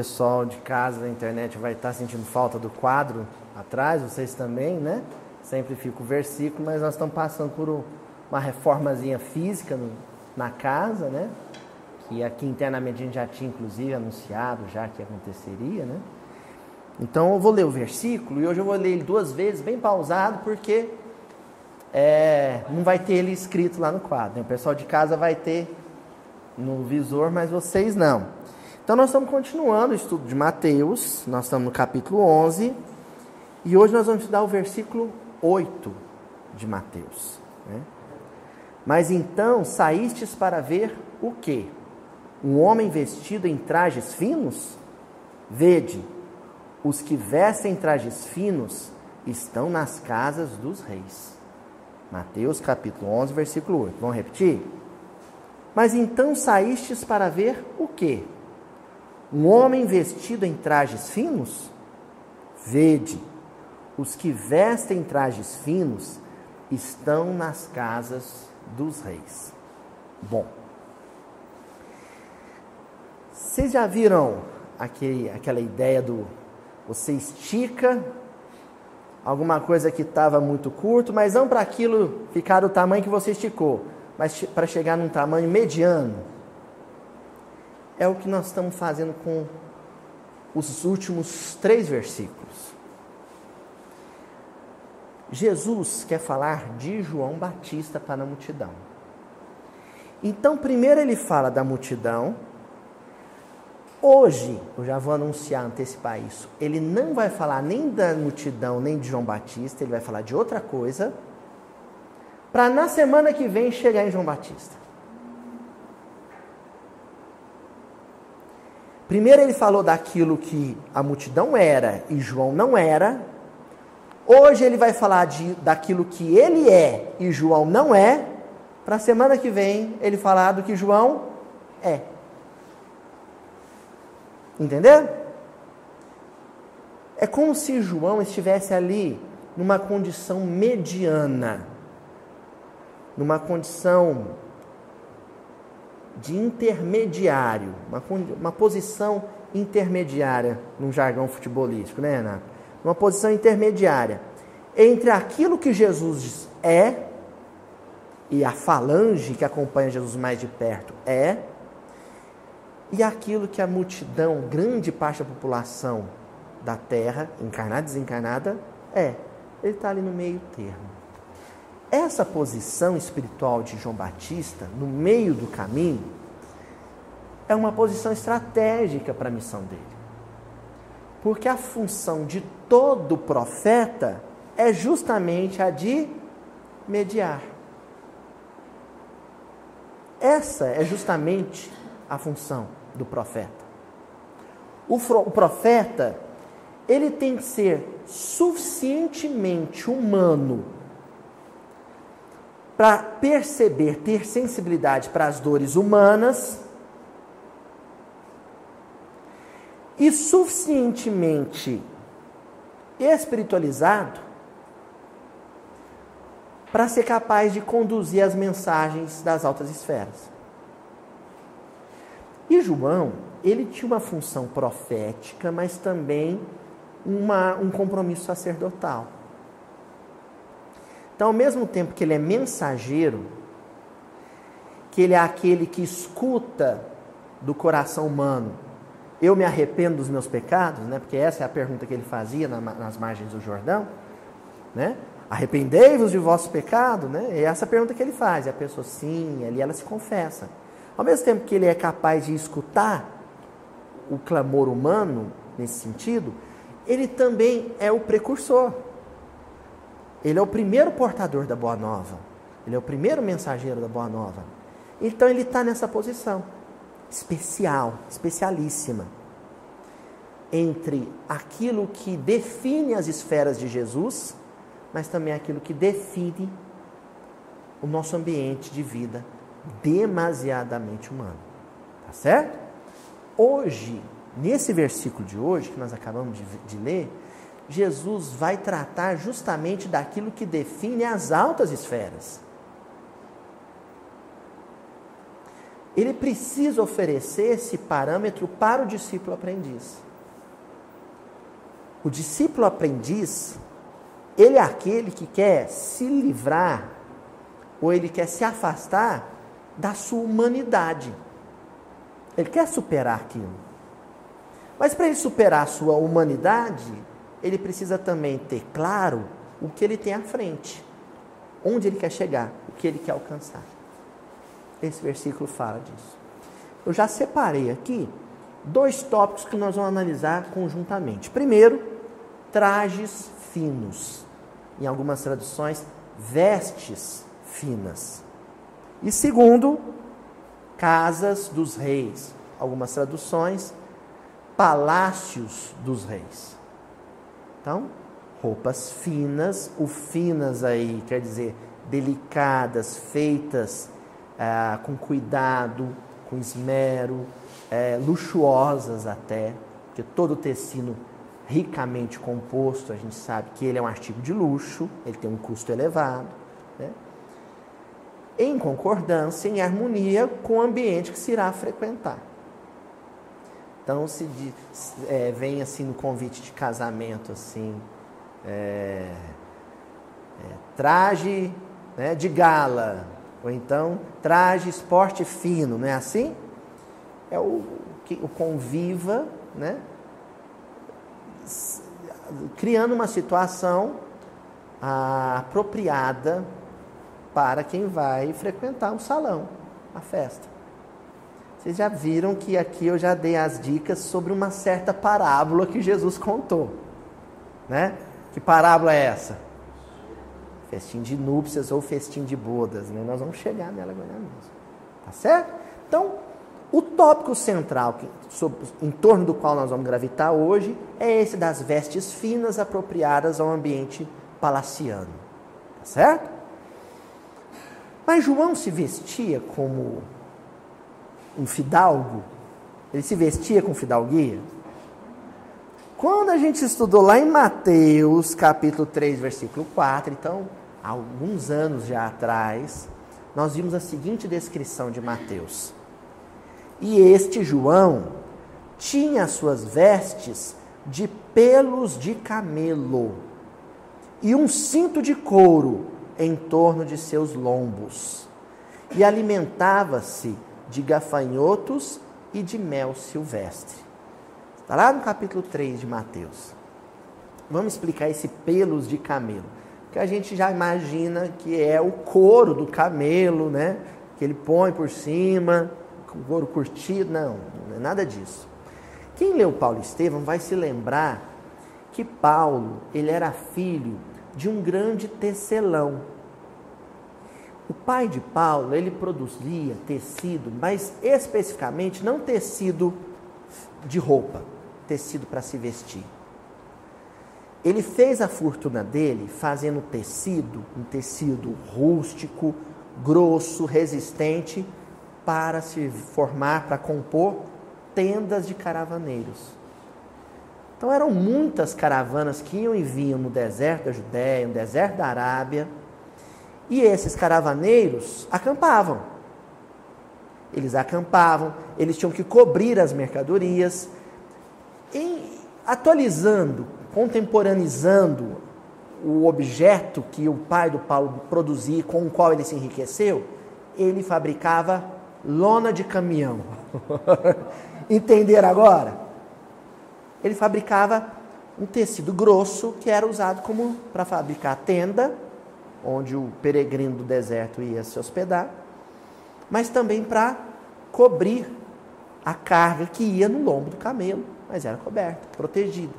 pessoal de casa da internet vai estar sentindo falta do quadro atrás, vocês também, né? Sempre fica o versículo, mas nós estamos passando por uma reformazinha física no, na casa, né? Que aqui internamente a gente já tinha inclusive anunciado já que aconteceria, né? Então eu vou ler o versículo e hoje eu vou ler ele duas vezes, bem pausado, porque é, não vai ter ele escrito lá no quadro. Né? O pessoal de casa vai ter no visor, mas vocês não. Então nós estamos continuando o estudo de Mateus, nós estamos no capítulo 11, e hoje nós vamos estudar o versículo 8 de Mateus. Né? Mas então saístes para ver o que? Um homem vestido em trajes finos? Vede, os que vestem trajes finos estão nas casas dos reis. Mateus capítulo 11, versículo 8. Vamos repetir? Mas então saístes para ver o que? Um homem vestido em trajes finos? Vede, os que vestem trajes finos estão nas casas dos reis. Bom, vocês já viram aquele, aquela ideia do você estica alguma coisa que estava muito curto, mas não para aquilo ficar do tamanho que você esticou, mas para chegar num tamanho mediano. É o que nós estamos fazendo com os últimos três versículos. Jesus quer falar de João Batista para a multidão. Então, primeiro ele fala da multidão. Hoje, eu já vou anunciar, antecipar isso. Ele não vai falar nem da multidão, nem de João Batista, ele vai falar de outra coisa. Para na semana que vem chegar em João Batista. Primeiro ele falou daquilo que a multidão era e João não era, Hoje ele vai falar de, daquilo que ele é e João não é, para a semana que vem ele falar do que João é. Entendeu? É como se João estivesse ali numa condição mediana, numa condição de intermediário, uma, uma posição intermediária num jargão futebolístico, né, Renato? uma posição intermediária entre aquilo que Jesus é e a falange que acompanha Jesus mais de perto é e aquilo que a multidão, grande parte da população da terra, encarnada e desencarnada, é. Ele está ali no meio termo. Essa posição espiritual de João Batista, no meio do caminho, é uma posição estratégica para a missão dele. Porque a função de todo profeta é justamente a de mediar. Essa é justamente a função do profeta. O, o profeta, ele tem que ser suficientemente humano para perceber, ter sensibilidade para as dores humanas e suficientemente espiritualizado para ser capaz de conduzir as mensagens das altas esferas. E João, ele tinha uma função profética, mas também uma, um compromisso sacerdotal. Então, ao mesmo tempo que ele é mensageiro, que ele é aquele que escuta do coração humano eu me arrependo dos meus pecados, né? Porque essa é a pergunta que ele fazia nas margens do Jordão, né? Arrependei-vos de vosso pecado, né? É essa a pergunta que ele faz. E a pessoa, sim, ali ela se confessa. Ao mesmo tempo que ele é capaz de escutar o clamor humano, nesse sentido, ele também é o precursor. Ele é o primeiro portador da boa nova. Ele é o primeiro mensageiro da boa nova. Então ele está nessa posição especial, especialíssima, entre aquilo que define as esferas de Jesus, mas também aquilo que define o nosso ambiente de vida demasiadamente humano. Tá certo? Hoje, nesse versículo de hoje, que nós acabamos de, de ler, Jesus vai tratar justamente daquilo que define as altas esferas. ele precisa oferecer esse parâmetro para o discípulo aprendiz. O discípulo aprendiz, ele é aquele que quer se livrar ou ele quer se afastar da sua humanidade. Ele quer superar aquilo. Mas para ele superar a sua humanidade, ele precisa também ter claro o que ele tem à frente, onde ele quer chegar, o que ele quer alcançar. Esse versículo fala disso. Eu já separei aqui dois tópicos que nós vamos analisar conjuntamente. Primeiro, trajes finos. Em algumas traduções, vestes finas. E segundo, casas dos reis. Algumas traduções, palácios dos reis. Então, roupas finas, o finas aí quer dizer delicadas, feitas ah, com cuidado, com esmero, é, luxuosas até, porque todo tecido ricamente composto, a gente sabe que ele é um artigo de luxo, ele tem um custo elevado, né? em concordância, em harmonia com o ambiente que se irá frequentar. Então se é, vem assim no convite de casamento assim, é, é, traje né, de gala, ou então traje esporte fino, não é assim? É o, o conviva, né? criando uma situação ah, apropriada para quem vai frequentar um salão, a festa. Vocês já viram que aqui eu já dei as dicas sobre uma certa parábola que Jesus contou, né? Que parábola é essa? Festim de núpcias ou festim de bodas, né? Nós vamos chegar nela agora mesmo. Tá certo? Então, o tópico central que, sobre, em torno do qual nós vamos gravitar hoje é esse das vestes finas apropriadas ao ambiente palaciano. Tá certo? Mas João se vestia como um fidalgo? Ele se vestia com fidalguia? Quando a gente estudou lá em Mateus, capítulo 3, versículo 4, então, alguns anos já atrás, nós vimos a seguinte descrição de Mateus. E este João tinha as suas vestes de pelos de camelo e um cinto de couro em torno de seus lombos, e alimentava-se de gafanhotos e de mel silvestre. Está lá no capítulo 3 de Mateus. Vamos explicar esse pelos de camelo. Que a gente já imagina que é o couro do camelo, né? Que ele põe por cima, com couro curtido. Não, não é nada disso. Quem leu Paulo Estevão vai se lembrar que Paulo, ele era filho de um grande tecelão. O pai de Paulo, ele produzia tecido, mas especificamente não tecido de roupa, tecido para se vestir. Ele fez a fortuna dele fazendo tecido, um tecido rústico, grosso, resistente, para se formar, para compor tendas de caravaneiros. Então eram muitas caravanas que iam e vinham no deserto da Judéia, no deserto da Arábia, e esses caravaneiros acampavam. Eles acampavam, eles tinham que cobrir as mercadorias, atualizando, contemporaneizando o objeto que o pai do Paulo produzia, com o qual ele se enriqueceu, ele fabricava lona de caminhão. Entenderam agora? Ele fabricava um tecido grosso que era usado como para fabricar tenda onde o peregrino do deserto ia se hospedar, mas também para cobrir a carga que ia no lombo do camelo, mas era coberta, protegida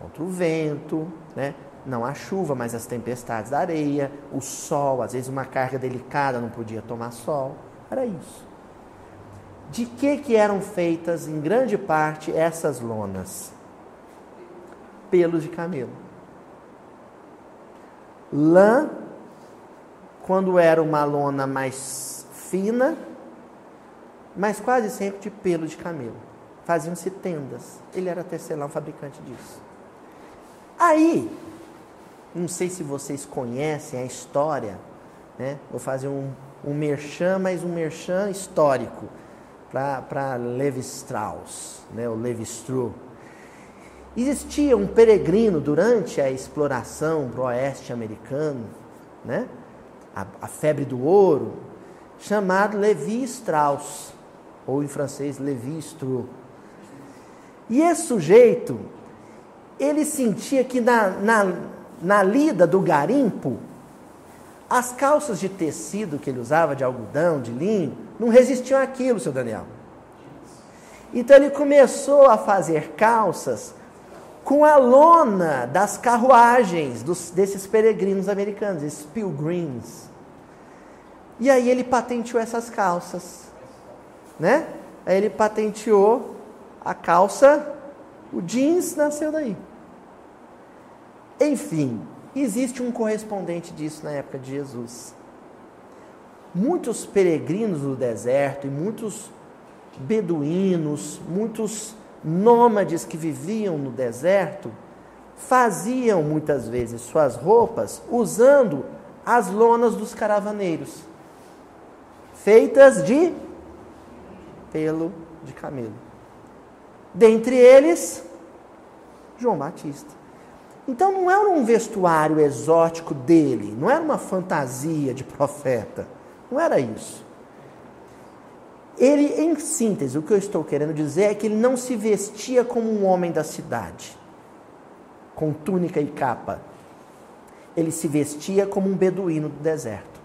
contra o vento, né? não a chuva, mas as tempestades da areia, o sol, às vezes uma carga delicada não podia tomar sol, era isso. De que que eram feitas em grande parte essas lonas? Pelos de camelo. Lã, quando era uma lona mais fina, mas quase sempre de pelo de camelo. Faziam-se tendas. Ele era tecelão, fabricante disso. Aí, não sei se vocês conhecem a história, né? Vou fazer um um merchan, mas um merchan histórico para Levi Strauss, né, o Levi Strauss. Existia um peregrino durante a exploração para o oeste americano, né, a, a febre do ouro, chamado Levi Strauss, ou em francês Levi Strauss. E esse sujeito, ele sentia que na, na, na lida do garimpo, as calças de tecido que ele usava, de algodão, de linho, não resistiam àquilo, seu Daniel. Então ele começou a fazer calças com a lona das carruagens dos, desses peregrinos americanos, esses pilgrims. E aí ele patenteou essas calças, né? Aí ele patenteou a calça, o jeans nasceu daí. Enfim, existe um correspondente disso na época de Jesus. Muitos peregrinos do deserto e muitos beduínos, muitos nômades que viviam no deserto, faziam muitas vezes suas roupas usando as lonas dos caravaneiros, feitas de pelo de camelo. Dentre eles, João Batista. Então não era um vestuário exótico dele, não era uma fantasia de profeta, não era isso. Ele, em síntese, o que eu estou querendo dizer é que ele não se vestia como um homem da cidade, com túnica e capa. Ele se vestia como um beduíno do deserto,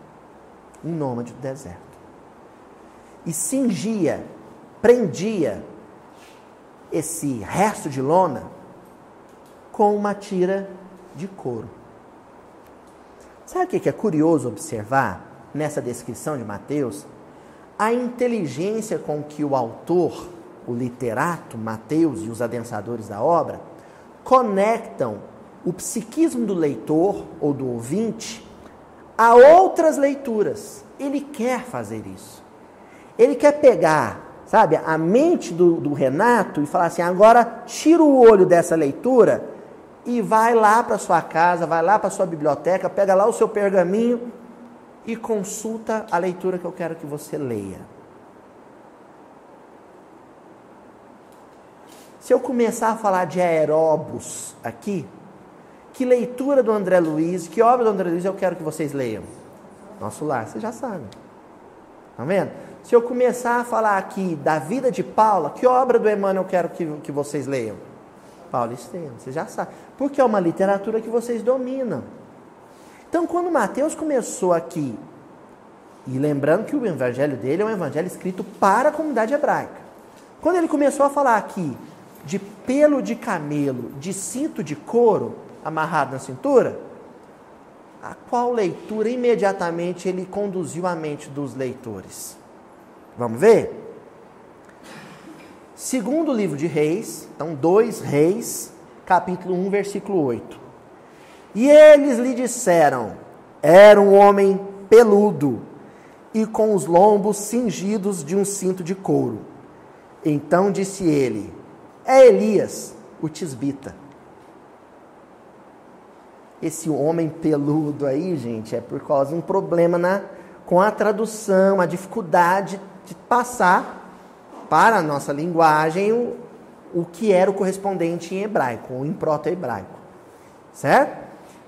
um nômade do deserto. E cingia, prendia esse resto de lona com uma tira de couro. Sabe o que é curioso observar nessa descrição de Mateus? A inteligência com que o autor, o literato, Mateus e os adensadores da obra, conectam o psiquismo do leitor ou do ouvinte a outras leituras. Ele quer fazer isso. Ele quer pegar, sabe, a mente do, do Renato e falar assim: agora tira o olho dessa leitura e vai lá para sua casa, vai lá para sua biblioteca, pega lá o seu pergaminho e consulta a leitura que eu quero que você leia. Se eu começar a falar de aeróbus aqui, que leitura do André Luiz, que obra do André Luiz eu quero que vocês leiam? Nosso lar, você já sabe. Tá vendo? Se eu começar a falar aqui da vida de Paula, que obra do Emmanuel eu quero que, que vocês leiam? Paulo Estevam, você já sabe. Porque é uma literatura que vocês dominam. Então, quando Mateus começou aqui, e lembrando que o evangelho dele é um evangelho escrito para a comunidade hebraica. Quando ele começou a falar aqui de pelo de camelo, de cinto de couro amarrado na cintura, a qual leitura imediatamente ele conduziu a mente dos leitores? Vamos ver? Segundo livro de Reis, então, dois Reis, capítulo 1, versículo 8. E eles lhe disseram: Era um homem peludo e com os lombos cingidos de um cinto de couro. Então disse ele: É Elias, o tisbita. Esse homem peludo aí, gente, é por causa de um problema na, com a tradução, a dificuldade de passar para a nossa linguagem o, o que era o correspondente em hebraico, ou em proto-hebraico. Certo?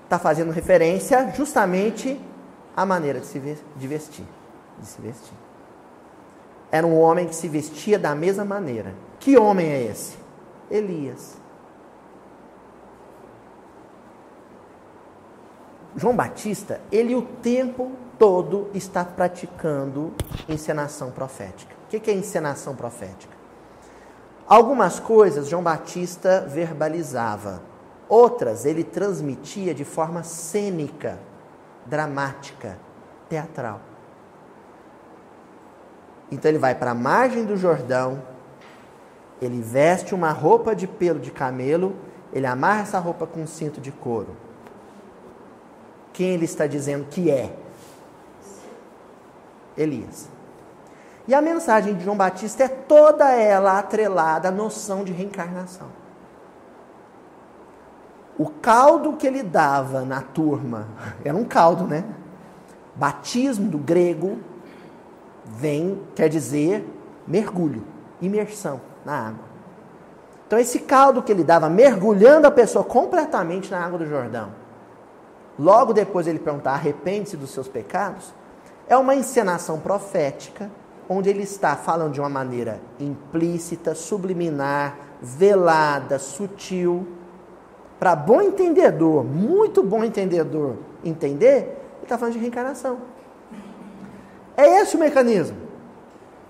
Está fazendo referência justamente à maneira de se vestir, de se vestir. Era um homem que se vestia da mesma maneira. Que homem é esse? Elias. João Batista, ele o tempo todo está praticando encenação profética. O que é encenação profética? Algumas coisas João Batista verbalizava, Outras ele transmitia de forma cênica, dramática, teatral. Então ele vai para a margem do Jordão, ele veste uma roupa de pelo de camelo, ele amarra essa roupa com um cinto de couro. Quem ele está dizendo que é? Elias. E a mensagem de João Batista é toda ela atrelada à noção de reencarnação. O caldo que ele dava na turma, era um caldo, né? Batismo do grego, vem, quer dizer, mergulho, imersão na água. Então, esse caldo que ele dava, mergulhando a pessoa completamente na água do Jordão, logo depois ele perguntar, arrepende-se dos seus pecados, é uma encenação profética, onde ele está falando de uma maneira implícita, subliminar, velada, sutil, para bom entendedor, muito bom entendedor, entender, ele está falando de reencarnação. É esse o mecanismo.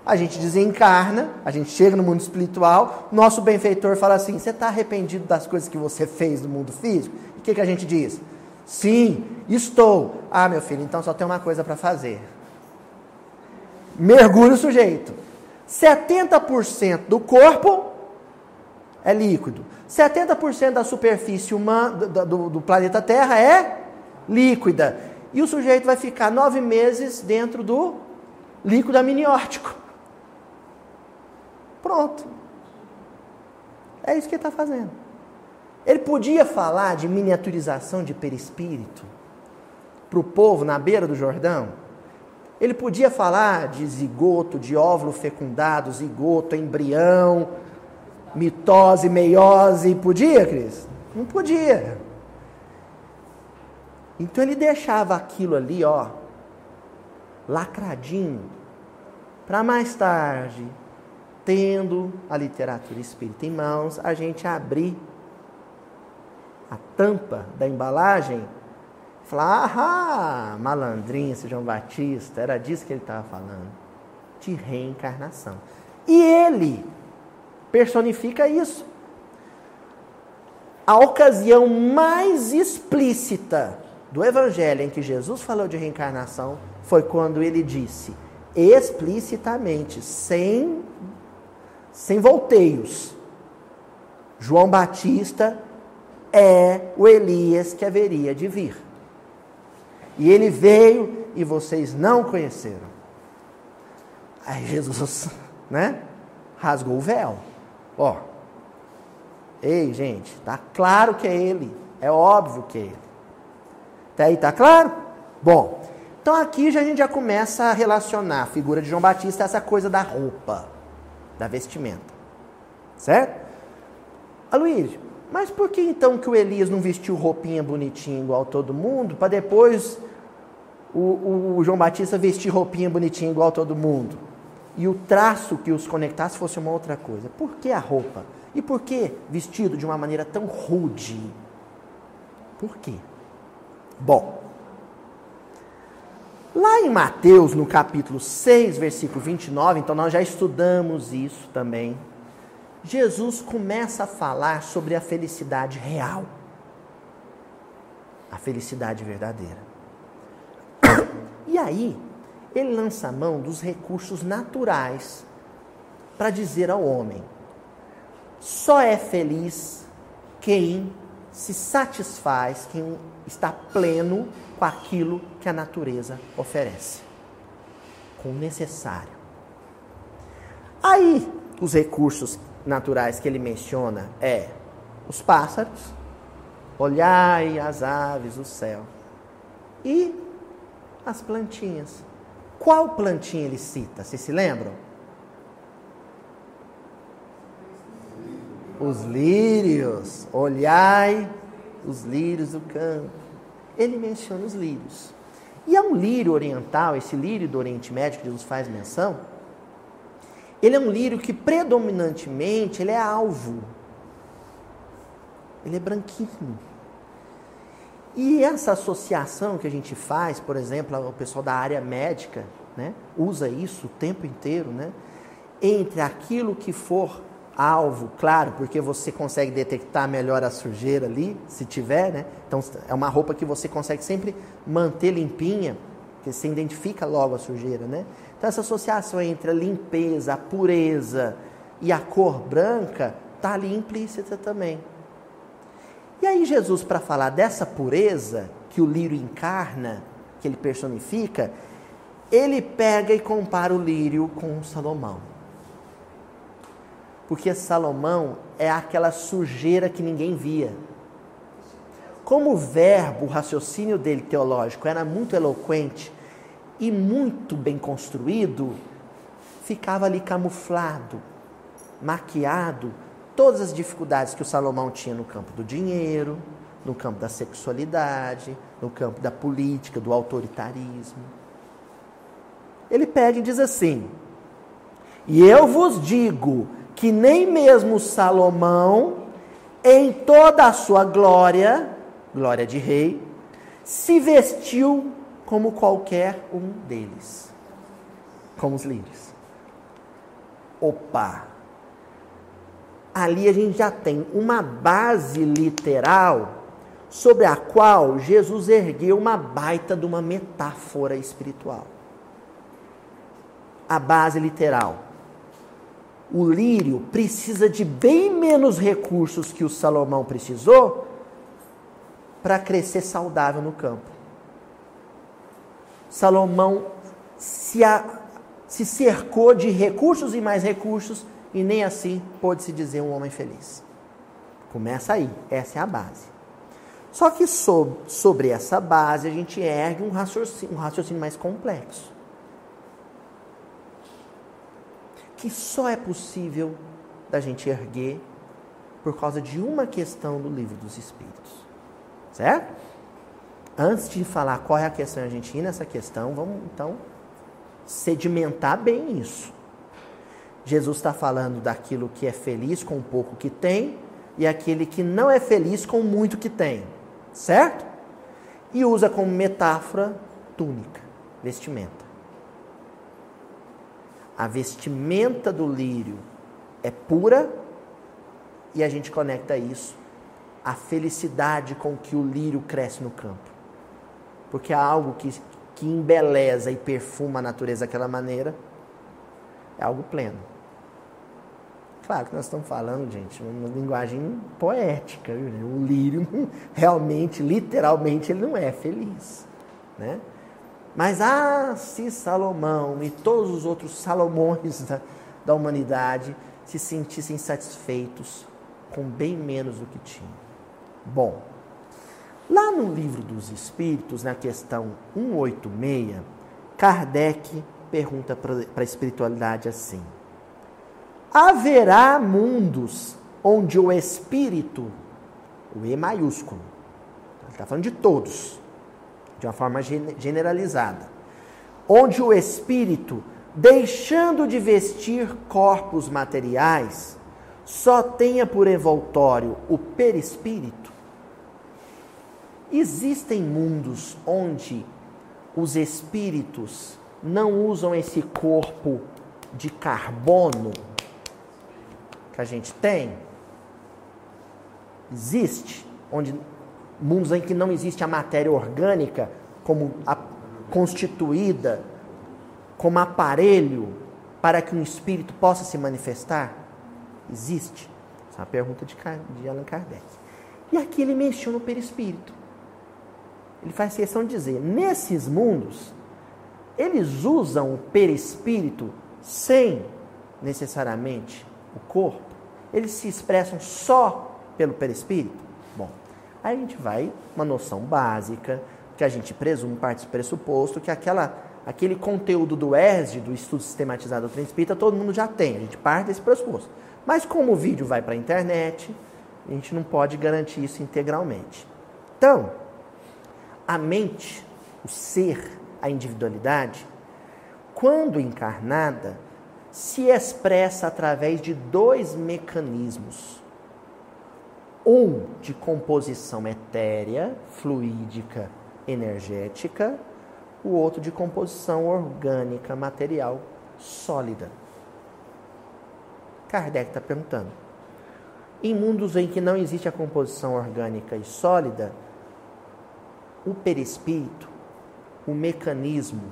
A gente desencarna, a gente chega no mundo espiritual, nosso benfeitor fala assim: você está arrependido das coisas que você fez no mundo físico? E o que, que a gente diz? Sim, estou. Ah, meu filho, então só tem uma coisa para fazer. Mergulha o sujeito. 70% do corpo é líquido. 70% da superfície humana, do, do, do, planeta Terra é líquida. E o sujeito vai ficar nove meses dentro do líquido amniótico. Pronto. É isso que ele está fazendo. Ele podia falar de miniaturização de perispírito para o povo na beira do Jordão. Ele podia falar de zigoto, de óvulo fecundado, zigoto, embrião, mitose, meiose. Podia, Cris? Não podia. Então ele deixava aquilo ali, ó, lacradinho, para mais tarde, tendo a literatura espírita em mãos, a gente abrir a tampa da embalagem e falar: ah, malandrinho, esse João Batista, era disso que ele estava falando, de reencarnação. E ele personifica isso. A ocasião mais explícita do Evangelho em que Jesus falou de reencarnação foi quando ele disse explicitamente, sem, sem volteios: João Batista é o Elias que haveria de vir. E ele veio e vocês não conheceram. Aí Jesus, né, rasgou o véu. Ó, ei, gente, tá claro que é ele. É óbvio que é ele. Até aí tá claro? Bom, então aqui já, a gente já começa a relacionar a figura de João Batista a essa coisa da roupa, da vestimenta. Certo? Aloysio, mas por que então que o Elias não vestiu roupinha bonitinha igual todo mundo, para depois o, o, João Batista vestir roupinha bonitinha igual todo mundo? E o traço que os conectasse fosse uma outra coisa. Por que a roupa? E por que vestido de uma maneira tão rude? Por quê? Bom, lá em Mateus, no capítulo 6, versículo 29, então nós já estudamos isso também. Jesus começa a falar sobre a felicidade real, a felicidade verdadeira. E aí, ele lança a mão dos recursos naturais para dizer ao homem: só é feliz quem se satisfaz, quem está pleno com aquilo que a natureza oferece, com o necessário. Aí, os recursos naturais que ele menciona é os pássaros, olhai as aves, o céu, e as plantinhas. Qual plantinha ele cita? Vocês se lembram? Os lírios. Olhai os lírios do campo. Ele menciona os lírios. E é um lírio oriental, esse lírio do Oriente Médio que Jesus faz menção. Ele é um lírio que predominantemente ele é alvo. Ele é branquinho. E essa associação que a gente faz, por exemplo, o pessoal da área médica né, usa isso o tempo inteiro, né, entre aquilo que for alvo, claro, porque você consegue detectar melhor a sujeira ali, se tiver, né? Então é uma roupa que você consegue sempre manter limpinha, porque você identifica logo a sujeira, né? Então essa associação entre a limpeza, a pureza e a cor branca está ali implícita também. E aí, Jesus, para falar dessa pureza que o lírio encarna, que ele personifica, ele pega e compara o lírio com Salomão. Porque Salomão é aquela sujeira que ninguém via. Como o verbo, o raciocínio dele teológico era muito eloquente, e muito bem construído, ficava ali camuflado, maquiado, todas as dificuldades que o Salomão tinha no campo do dinheiro, no campo da sexualidade, no campo da política, do autoritarismo. Ele pede e diz assim: E eu vos digo que nem mesmo Salomão, em toda a sua glória, glória de rei, se vestiu como qualquer um deles, como os lírios. Opa! Ali a gente já tem uma base literal sobre a qual Jesus ergueu uma baita de uma metáfora espiritual. A base literal. O lírio precisa de bem menos recursos que o Salomão precisou para crescer saudável no campo. Salomão se, a, se cercou de recursos e mais recursos e nem assim pôde se dizer um homem feliz. Começa aí, essa é a base. Só que sobre, essa base a gente ergue um raciocínio, um raciocínio mais complexo. Que só é possível da gente erguer por causa de uma questão do livro dos Espíritos. Certo? Antes de falar qual é a questão a gente ir nessa questão, vamos então sedimentar bem isso. Jesus está falando daquilo que é feliz com o pouco que tem e aquele que não é feliz com muito que tem certo? E usa como metáfora túnica, vestimenta. A vestimenta do lírio é pura e a gente conecta isso à felicidade com que o lírio cresce no campo. Porque há algo que, que embeleza e perfuma a natureza daquela maneira, é algo pleno. Claro que nós estamos falando, gente, uma linguagem poética. O lírio, realmente, literalmente, ele não é feliz. Né? Mas, ah, se Salomão e todos os outros Salomões da, da humanidade se sentissem satisfeitos com bem menos do que tinham. Bom, lá no livro dos Espíritos, na questão 186, Kardec pergunta para a espiritualidade assim haverá mundos onde o espírito, o E maiúsculo, ele está falando de todos, de uma forma generalizada, onde o espírito, deixando de vestir corpos materiais, só tenha por envoltório o perispírito. Existem mundos onde os espíritos não usam esse corpo de carbono que a gente tem existe, onde mundos em que não existe a matéria orgânica como a, constituída como aparelho para que um espírito possa se manifestar? Existe? Essa é uma pergunta de, de Allan Kardec. E aqui ele mexeu no perispírito. Ele faz questão de dizer: nesses mundos, eles usam o perispírito sem necessariamente o corpo eles se expressam só pelo perispírito? Bom, aí a gente vai uma noção básica, que a gente presume, parte do pressuposto, que aquela, aquele conteúdo do ESD, do Estudo Sistematizado do Trem Espírita, todo mundo já tem, a gente parte desse pressuposto. Mas como o vídeo vai para a internet, a gente não pode garantir isso integralmente. Então, a mente, o ser, a individualidade, quando encarnada, se expressa através de dois mecanismos. Um de composição etérea, fluídica, energética, o outro de composição orgânica, material, sólida. Kardec está perguntando. Em mundos em que não existe a composição orgânica e sólida, o perispírito, o mecanismo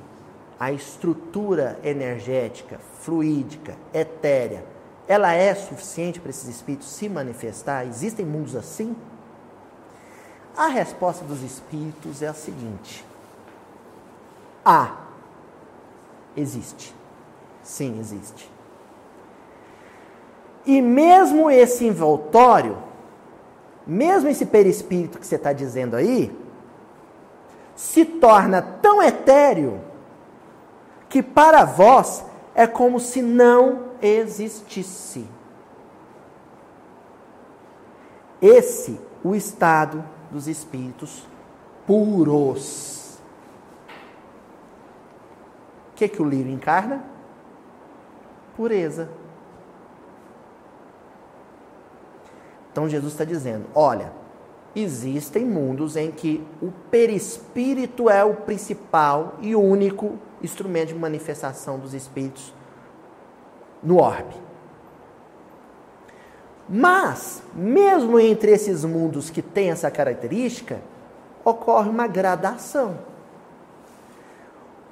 a estrutura energética, fluídica, etérea, ela é suficiente para esses espíritos se manifestar? Existem mundos assim? A resposta dos espíritos é a seguinte: A. Existe. Sim, existe. E mesmo esse envoltório, mesmo esse perispírito que você está dizendo aí, se torna tão etéreo que para vós é como se não existisse. Esse o estado dos espíritos puros. O que, que o lírio encarna? Pureza. Então Jesus está dizendo: olha, existem mundos em que o perispírito é o principal e único instrumento de manifestação dos espíritos no orbe. Mas, mesmo entre esses mundos que têm essa característica, ocorre uma gradação.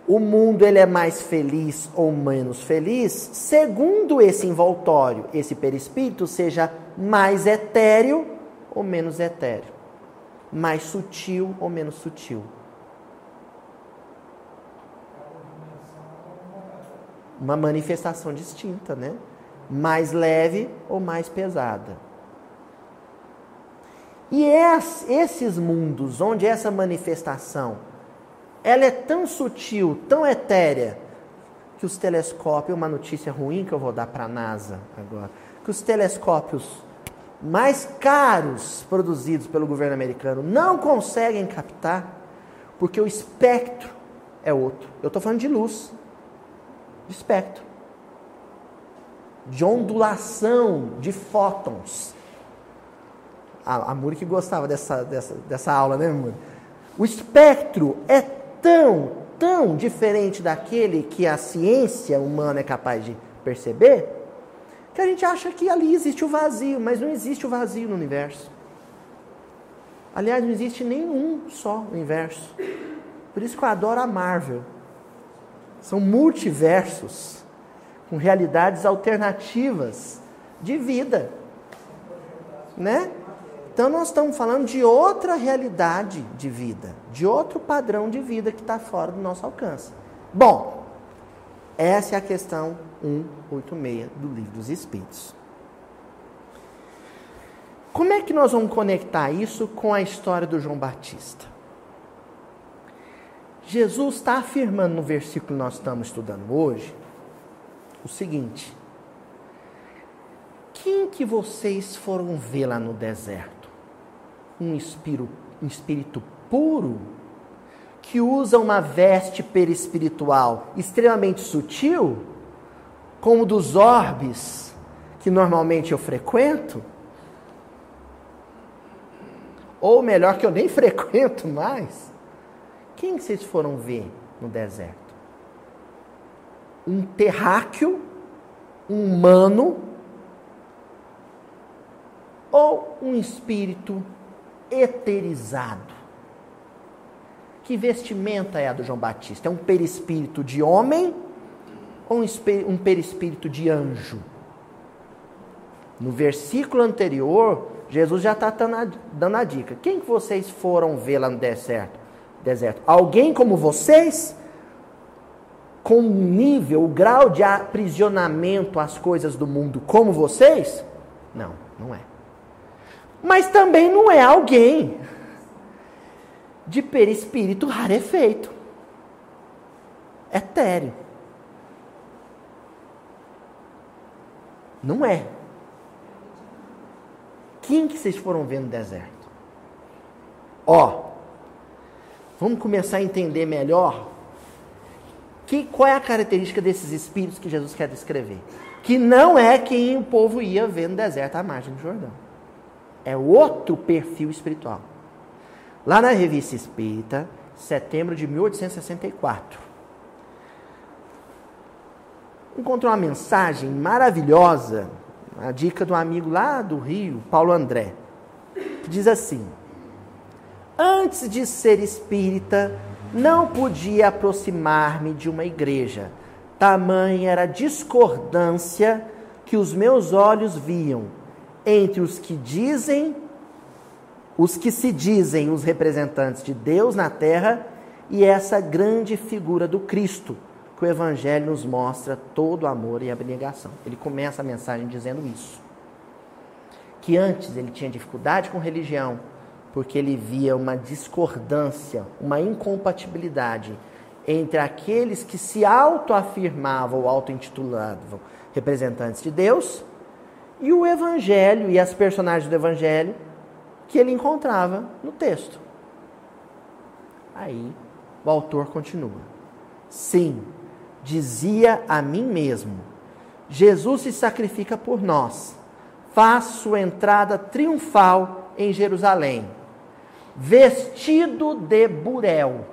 O mundo ele é mais feliz ou menos feliz, segundo esse envoltório, esse perispírito seja mais etéreo ou menos etéreo, mais sutil ou menos sutil. Uma manifestação distinta, né? Mais leve ou mais pesada. E esses mundos onde essa manifestação ela é tão sutil, tão etérea, que os telescópios, uma notícia ruim que eu vou dar para a NASA agora, que os telescópios mais caros produzidos pelo governo americano não conseguem captar, porque o espectro é outro. Eu estou falando de luz, de espectro, de ondulação de fótons. A, a Muri que gostava dessa, dessa, dessa aula, né, Muri? O espectro é tão, tão diferente daquele que a ciência humana é capaz de perceber, que a gente acha que ali existe o vazio, mas não existe o vazio no universo. Aliás, não existe nenhum só universo. Por isso que eu adoro a Marvel. São multiversos com realidades alternativas de vida, né? Então nós estamos falando de outra realidade de vida, de outro padrão de vida que está fora do nosso alcance. Bom, essa é a questão 186 do Livro dos Espíritos. Como é que nós vamos conectar isso com a história do João Batista? Jesus está afirmando no versículo que nós estamos estudando hoje o seguinte: quem que vocês foram ver lá no deserto? um espírito, um espírito puro que usa uma veste perispiritual extremamente sutil, como dos orbes que normalmente eu frequento, ou melhor, que eu nem frequento mais. Quem vocês foram ver no deserto? Um terráqueo, um humano, ou um espírito eterizado. Que vestimenta é a do João Batista? É um perispírito de homem ou um perispírito de anjo? No versículo anterior, Jesus já está dando a dica. Quem que vocês foram ver lá no deserto? Deserto? Alguém como vocês? Com um nível, o grau de aprisionamento às coisas do mundo como vocês? Não, não é mas também não é alguém de perispírito rarefeito, etéreo. Não é. Quem que vocês foram ver no deserto? Ó, vamos começar a entender melhor que, qual é a característica desses espíritos que Jesus quer descrever. Que não é quem o povo ia ver no deserto à margem do Jordão. É outro perfil espiritual. Lá na Revista Espírita, setembro de 1864, encontrou uma mensagem maravilhosa, a dica do amigo lá do Rio, Paulo André, que diz assim: Antes de ser espírita, não podia aproximar-me de uma igreja. Tamanha era a discordância que os meus olhos viam entre os que dizem, os que se dizem os representantes de Deus na terra e essa grande figura do Cristo, que o Evangelho nos mostra todo amor e abnegação. Ele começa a mensagem dizendo isso. Que antes ele tinha dificuldade com religião, porque ele via uma discordância, uma incompatibilidade entre aqueles que se autoafirmavam ou auto-intitulavam representantes de Deus e o Evangelho e as personagens do Evangelho que ele encontrava no texto. Aí o autor continua: Sim, dizia a mim mesmo: Jesus se sacrifica por nós, faz sua entrada triunfal em Jerusalém, vestido de burel.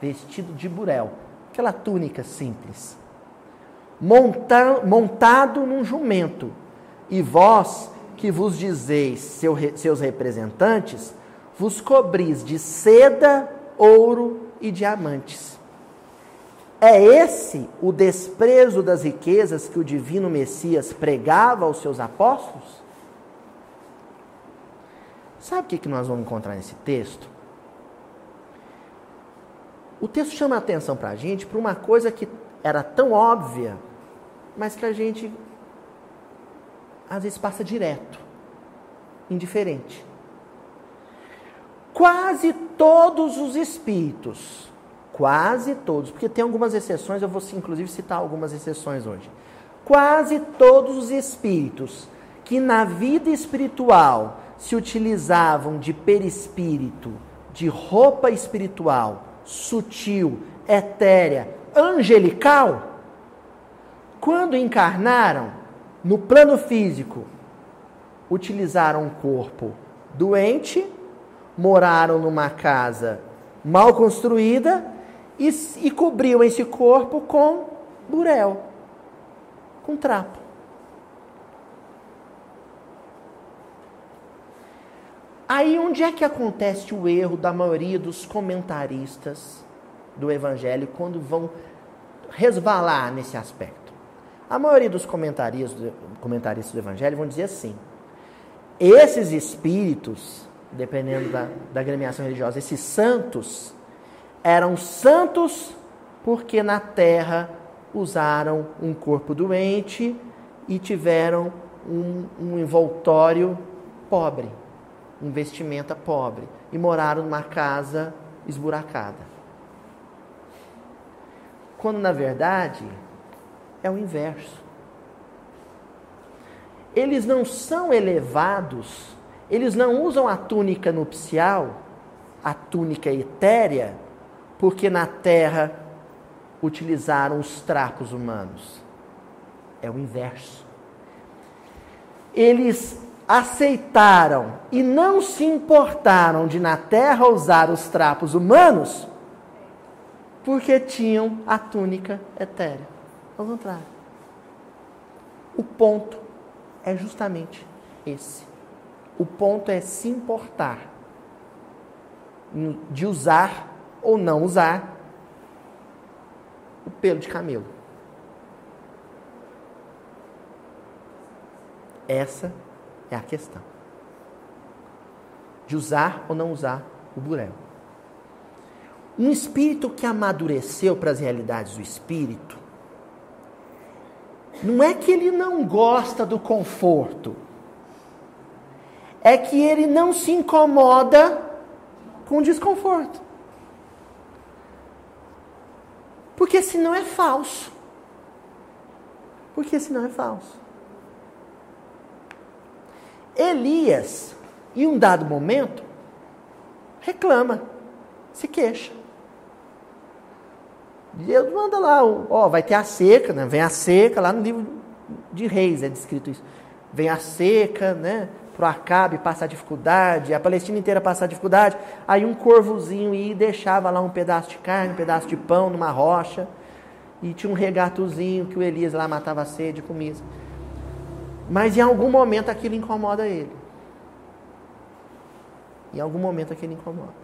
Vestido de burel, aquela túnica simples monta, montado num jumento, e vós que vos dizeis seu, seus representantes, vos cobris de seda, ouro e diamantes. É esse o desprezo das riquezas que o divino Messias pregava aos seus apóstolos? Sabe o que, que nós vamos encontrar nesse texto? O texto chama a atenção para a gente para uma coisa que era tão óbvia mas que a gente às vezes passa direto, indiferente. Quase todos os espíritos, quase todos, porque tem algumas exceções, eu vou inclusive citar algumas exceções hoje. Quase todos os espíritos que na vida espiritual se utilizavam de perispírito, de roupa espiritual, sutil, etérea, angelical, quando encarnaram no plano físico, utilizaram um corpo doente, moraram numa casa mal construída e, e cobriam esse corpo com burel, com trapo. Aí onde é que acontece o erro da maioria dos comentaristas do Evangelho quando vão resvalar nesse aspecto? A maioria dos comentaristas do, comentaristas do Evangelho vão dizer assim: esses espíritos, dependendo da, da agremiação religiosa, esses santos, eram santos porque na terra usaram um corpo doente e tiveram um, um envoltório pobre, um vestimenta pobre, e moraram numa casa esburacada. Quando na verdade é o inverso. Eles não são elevados, eles não usam a túnica nupcial, a túnica etérea, porque na terra utilizaram os trapos humanos. É o inverso. Eles aceitaram e não se importaram de na terra usar os trapos humanos, porque tinham a túnica etérea. Ao contrário. O ponto é justamente esse. O ponto é se importar de usar ou não usar o pelo de camelo. Essa é a questão. De usar ou não usar o burel. Um espírito que amadureceu para as realidades do espírito, não é que ele não gosta do conforto, é que ele não se incomoda com o desconforto. Porque senão é falso. Porque senão é falso. Elias, em um dado momento, reclama, se queixa. Deus manda lá, ó, vai ter a seca, né? Vem a seca, lá no livro de Reis é descrito isso. Vem a seca, né? Pro Acabe passar dificuldade, a Palestina inteira passar dificuldade. Aí um corvozinho ia e deixava lá um pedaço de carne, um pedaço de pão numa rocha. E tinha um regatozinho que o Elias lá matava a sede e comia. Mas em algum momento aquilo incomoda ele. Em algum momento aquilo incomoda.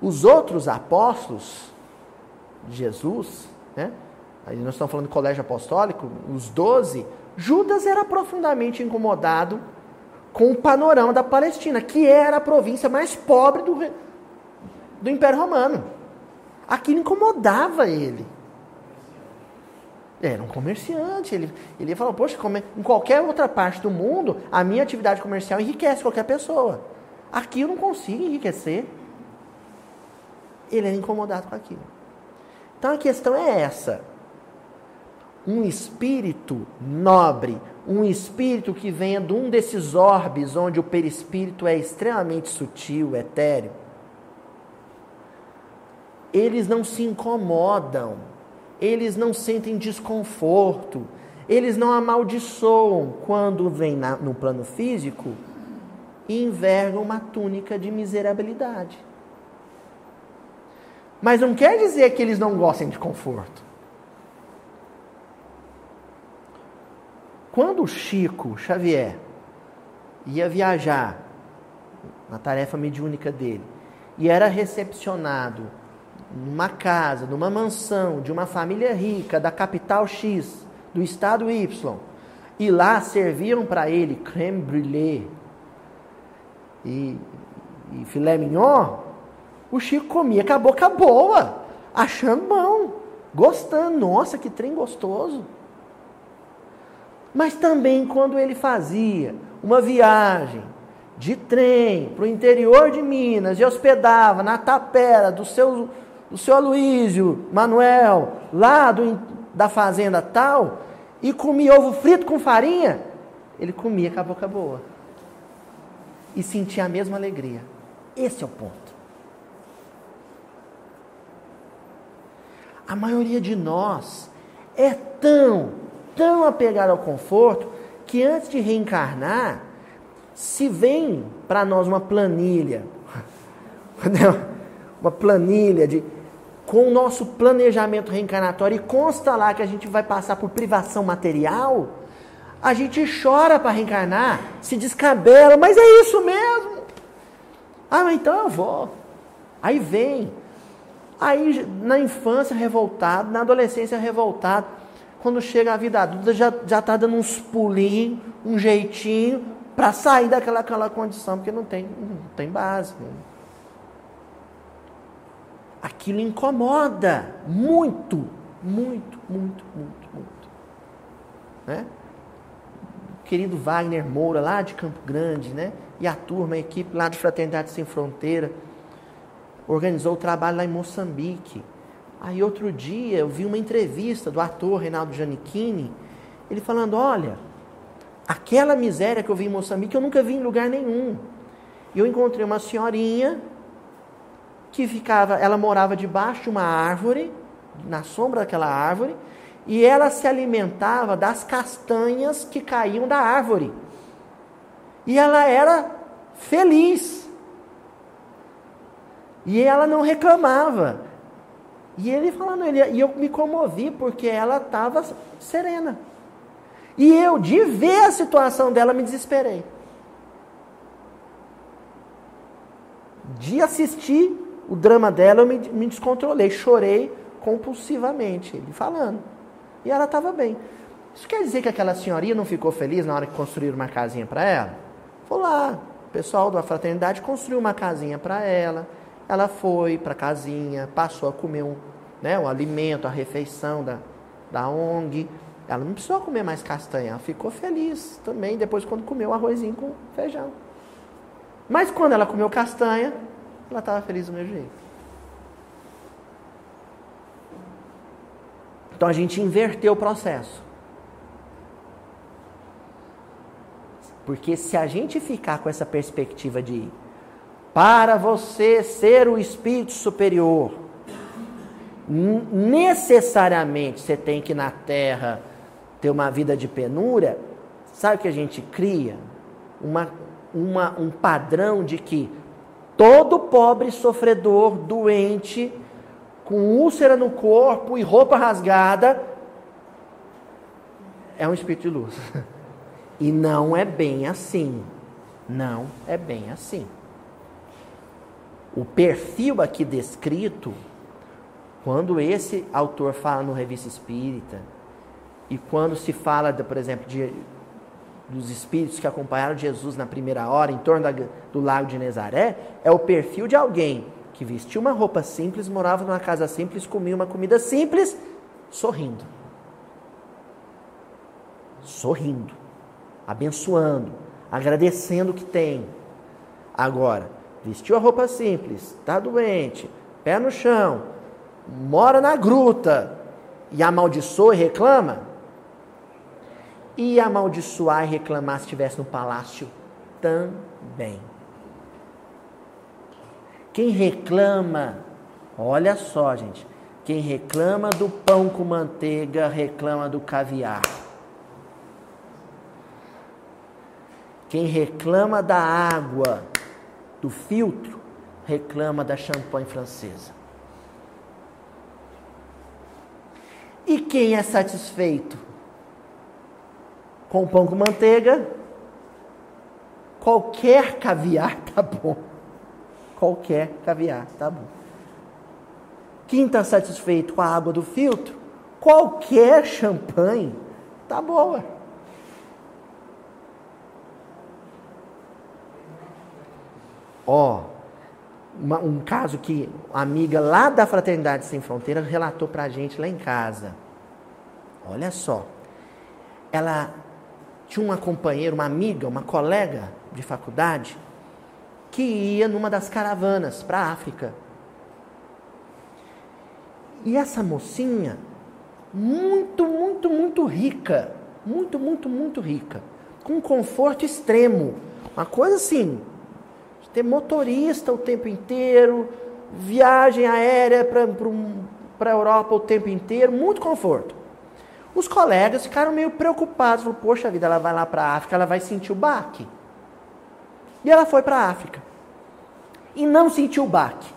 Os outros apóstolos de Jesus, né? Aí nós estamos falando do colégio apostólico, os doze, Judas era profundamente incomodado com o panorama da Palestina, que era a província mais pobre do, do Império Romano. Aquilo incomodava ele. Era um comerciante. Ele, ele falou: Poxa, em qualquer outra parte do mundo, a minha atividade comercial enriquece qualquer pessoa. Aqui eu não consigo enriquecer. Ele era incomodado com aquilo. Então a questão é essa. Um espírito nobre, um espírito que venha de um desses orbes onde o perispírito é extremamente sutil, etéreo, eles não se incomodam, eles não sentem desconforto, eles não amaldiçoam quando na, no plano físico e envergam uma túnica de miserabilidade. Mas não quer dizer que eles não gostem de conforto. Quando o Chico Xavier ia viajar na tarefa mediúnica dele e era recepcionado numa casa, numa mansão de uma família rica da capital X, do estado Y, e lá serviam para ele creme brûlée e, e filé mignon, o Chico comia com a boca boa, achando bom, gostando. Nossa, que trem gostoso. Mas também quando ele fazia uma viagem de trem para o interior de Minas e hospedava na tapera do seu, do seu Aloísio Manuel, lá do, da fazenda tal, e comia ovo frito com farinha, ele comia com a boca boa. E sentia a mesma alegria. Esse é o ponto. A maioria de nós é tão tão apegado ao conforto que antes de reencarnar, se vem para nós uma planilha, uma planilha de com o nosso planejamento reencarnatório e consta lá que a gente vai passar por privação material, a gente chora para reencarnar, se descabela, mas é isso mesmo. Ah, então eu vou. Aí vem. Aí na infância revoltado, na adolescência revoltado, quando chega a vida adulta, já está dando uns pulinhos, um jeitinho, para sair daquela aquela condição, porque não tem, não tem base. Né? Aquilo incomoda muito, muito, muito, muito, muito. Né? O querido Wagner Moura, lá de Campo Grande, né? e a turma, a equipe lá de Fraternidade Sem Fronteira, organizou o trabalho lá em Moçambique. Aí outro dia eu vi uma entrevista do ator Reinaldo Giannichini, ele falando, olha, aquela miséria que eu vi em Moçambique eu nunca vi em lugar nenhum. E eu encontrei uma senhorinha que ficava, ela morava debaixo de uma árvore, na sombra daquela árvore, e ela se alimentava das castanhas que caíam da árvore. E ela era feliz. E ela não reclamava. E ele falando, ele, e eu me comovi porque ela estava serena. E eu, de ver a situação dela, me desesperei. De assistir o drama dela, eu me, me descontrolei, chorei compulsivamente, ele falando. E ela estava bem. Isso quer dizer que aquela senhorinha não ficou feliz na hora que construíram uma casinha para ela? Foi lá, o pessoal da fraternidade construiu uma casinha para ela. Ela foi para a casinha, passou a comer um, né, o alimento, a refeição da, da ONG. Ela não precisou comer mais castanha, ela ficou feliz também depois quando comeu arrozinho com feijão. Mas quando ela comeu castanha, ela estava feliz do mesmo jeito. Então a gente inverteu o processo. Porque se a gente ficar com essa perspectiva de para você ser o espírito superior, necessariamente você tem que na terra ter uma vida de penúria, sabe o que a gente cria? Uma, uma, um padrão de que todo pobre sofredor, doente, com úlcera no corpo e roupa rasgada, é um espírito de luz. E não é bem assim. Não é bem assim. O perfil aqui descrito quando esse autor fala no Revista Espírita, e quando se fala, por exemplo, de, dos espíritos que acompanharam Jesus na primeira hora, em torno da, do lago de Nezaré, é o perfil de alguém que vestia uma roupa simples, morava numa casa simples, comia uma comida simples, sorrindo. Sorrindo, abençoando, agradecendo o que tem. Agora, vestiu a roupa simples, está doente, pé no chão, mora na gruta e amaldiçoa e reclama, e amaldiçoar e reclamar se estivesse no palácio também. Quem reclama, olha só, gente, quem reclama do pão com manteiga, reclama do caviar. Quem reclama da água, do filtro, reclama da champanhe francesa. E quem é satisfeito com pão com manteiga, qualquer caviar tá bom. Qualquer caviar tá bom. Quem está satisfeito com a água do filtro, qualquer champanhe tá boa. Ó, um caso que uma amiga lá da Fraternidade Sem Fronteiras relatou para a gente lá em casa. Olha só, ela tinha uma companheira, uma amiga, uma colega de faculdade que ia numa das caravanas para a África. E essa mocinha, muito, muito, muito rica, muito, muito, muito rica, com conforto extremo, uma coisa assim, ter motorista o tempo inteiro, viagem aérea para a Europa o tempo inteiro, muito conforto. Os colegas ficaram meio preocupados, falaram, poxa vida, ela vai lá para a África, ela vai sentir o baque. E ela foi para a África. E não sentiu o baque.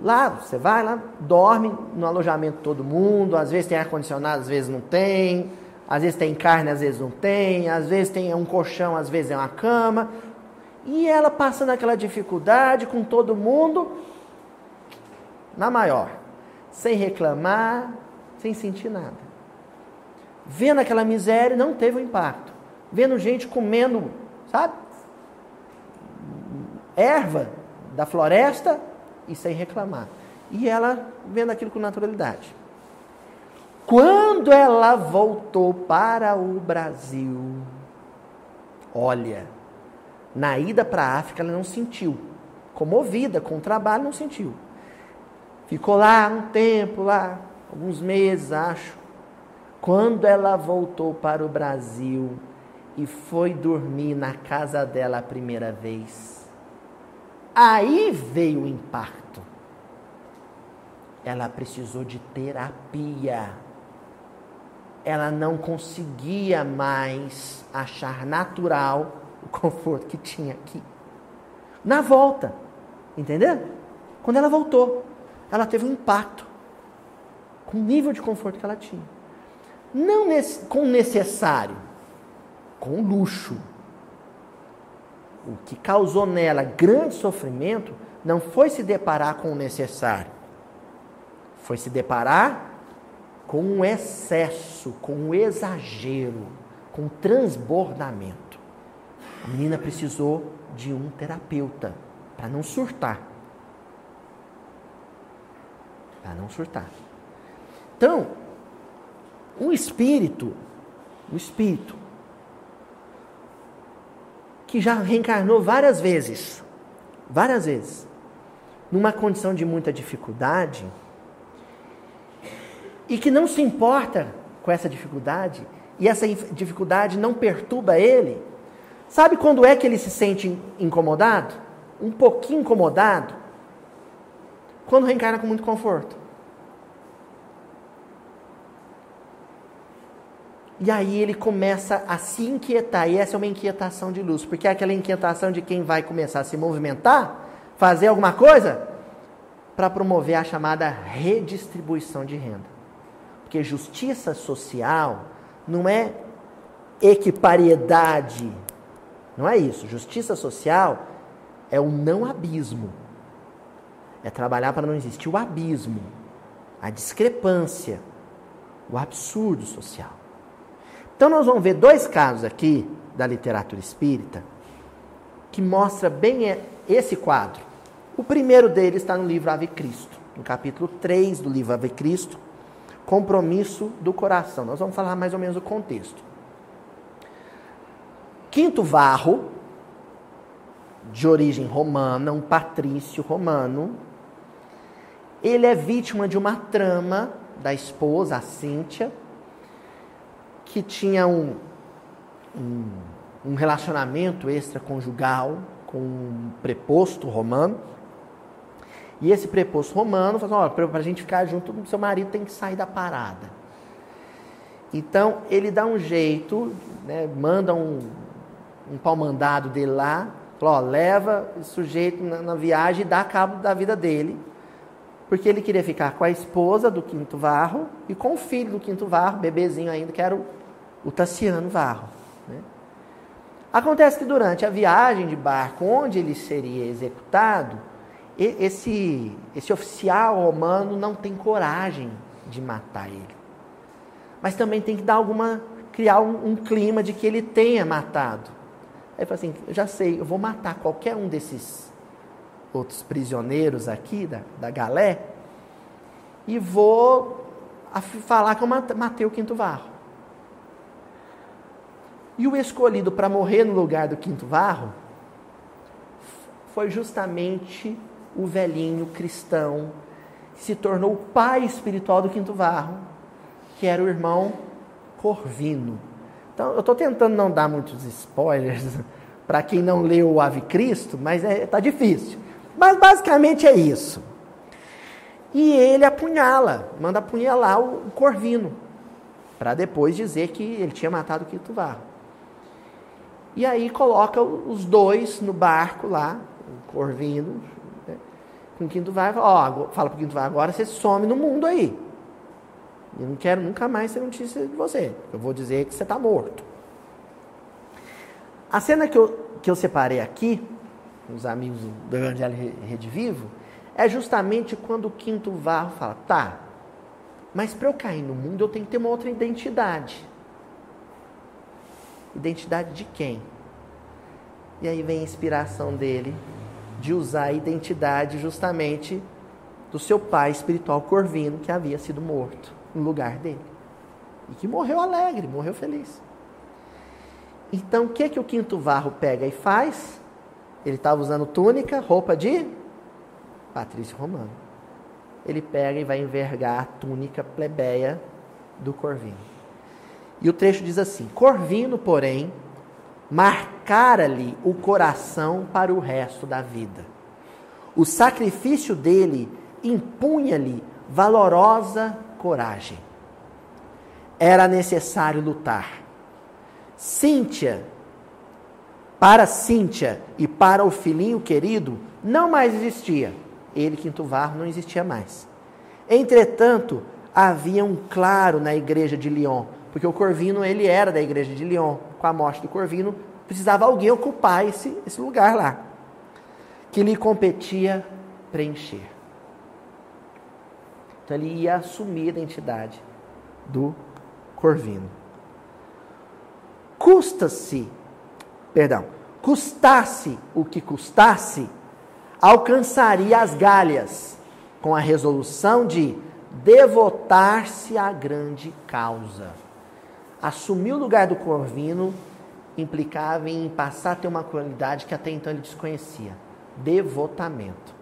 Lá, você vai lá, dorme no alojamento todo mundo, às vezes tem ar-condicionado, às vezes não tem, às vezes tem carne, às vezes não tem, às vezes tem um colchão, às vezes é uma cama. E ela passando aquela dificuldade com todo mundo, na maior sem reclamar, sem sentir nada. Vendo aquela miséria, não teve um impacto. Vendo gente comendo, sabe? Erva da floresta e sem reclamar. E ela vendo aquilo com naturalidade. Quando ela voltou para o Brasil, olha, na ida para a África ela não sentiu. Comovida com o trabalho, não sentiu. Ficou lá um tempo, lá, alguns meses, acho. Quando ela voltou para o Brasil e foi dormir na casa dela a primeira vez, aí veio o impacto. Ela precisou de terapia. Ela não conseguia mais achar natural o conforto que tinha aqui. Na volta, entendeu? Quando ela voltou ela teve um impacto com o nível de conforto que ela tinha. Não nesse, com o necessário, com o luxo. O que causou nela grande sofrimento não foi se deparar com o necessário, foi se deparar com um excesso, com um exagero, com um transbordamento. A menina precisou de um terapeuta para não surtar para não surtar. Então, um espírito, um espírito que já reencarnou várias vezes, várias vezes, numa condição de muita dificuldade, e que não se importa com essa dificuldade, e essa dificuldade não perturba ele, sabe quando é que ele se sente incomodado? Um pouquinho incomodado? Quando reencarna com muito conforto. E aí ele começa a se inquietar, e essa é uma inquietação de luz, porque é aquela inquietação de quem vai começar a se movimentar, fazer alguma coisa, para promover a chamada redistribuição de renda. Porque justiça social não é equipariedade, não é isso. Justiça social é o não abismo. É trabalhar para não existir o abismo, a discrepância, o absurdo social. Então nós vamos ver dois casos aqui da literatura espírita que mostra bem esse quadro. O primeiro deles está no livro Ave Cristo, no capítulo 3 do livro Ave Cristo, compromisso do coração. Nós vamos falar mais ou menos o contexto. Quinto Varro, de origem romana, um patrício romano. Ele é vítima de uma trama da esposa, a Cíntia, que tinha um, um, um relacionamento extraconjugal com um preposto romano. E esse preposto romano falou: olha, para a gente ficar junto, seu marido tem que sair da parada. Então ele dá um jeito, né, manda um, um pau mandado dele lá, falou, ó, leva o sujeito na, na, viagem e dá cabo da vida dele. Porque ele queria ficar com a esposa do Quinto Varro e com o filho do Quinto Varro, bebezinho ainda, que era o, o Tassiano Varro. Né? Acontece que durante a viagem de barco, onde ele seria executado, esse, esse oficial romano não tem coragem de matar ele. Mas também tem que dar alguma. criar um, um clima de que ele tenha matado. Aí ele fala assim: já sei, eu vou matar qualquer um desses outros prisioneiros aqui, da, da galé, e vou falar que eu matei o quinto varro. E o escolhido para morrer no lugar do quinto varro foi justamente o velhinho cristão que se tornou o pai espiritual do quinto varro, que era o irmão Corvino. Então, eu estou tentando não dar muitos spoilers para quem não leu o Ave Cristo, mas está é, tá difícil. Mas basicamente é isso. E ele apunhala, manda apunhalar o, o Corvino, para depois dizer que ele tinha matado o quinto varro. E aí coloca os dois no barco lá, o Corvino, com o quinto vai, ó, fala pro quinto vai, agora você some no mundo aí. Eu não quero nunca mais ter notícia de você. Eu vou dizer que você está morto. A cena que eu, que eu separei aqui, os amigos do Evangelho Rede Vivo, é justamente quando o quinto varro fala, tá, mas para eu cair no mundo eu tenho que ter uma outra identidade. Identidade de quem? E aí vem a inspiração dele de usar a identidade justamente do seu pai espiritual Corvino, que havia sido morto no lugar dele. E que morreu alegre, morreu feliz. Então, o que, que o quinto varro pega e faz? Ele estava usando túnica, roupa de patrício romano. Ele pega e vai envergar a túnica plebeia do Corvino. E o trecho diz assim: Corvino, porém, marcara-lhe o coração para o resto da vida. O sacrifício dele impunha-lhe valorosa coragem. Era necessário lutar. Cíntia, para Cíntia e para o filhinho querido, não mais existia. Ele, Quinto Varro, não existia mais. Entretanto, havia um claro na igreja de Lyon, porque o Corvino ele era da igreja de Lyon. Com a morte do Corvino, precisava alguém ocupar esse, esse lugar lá, que lhe competia preencher. Então ele ia assumir a identidade do Corvino. Custa-se, perdão, custasse o que custasse, alcançaria as galhas com a resolução de devotar-se à grande causa. Assumir o lugar do Corvino implicava em passar a ter uma qualidade que até então ele desconhecia: devotamento.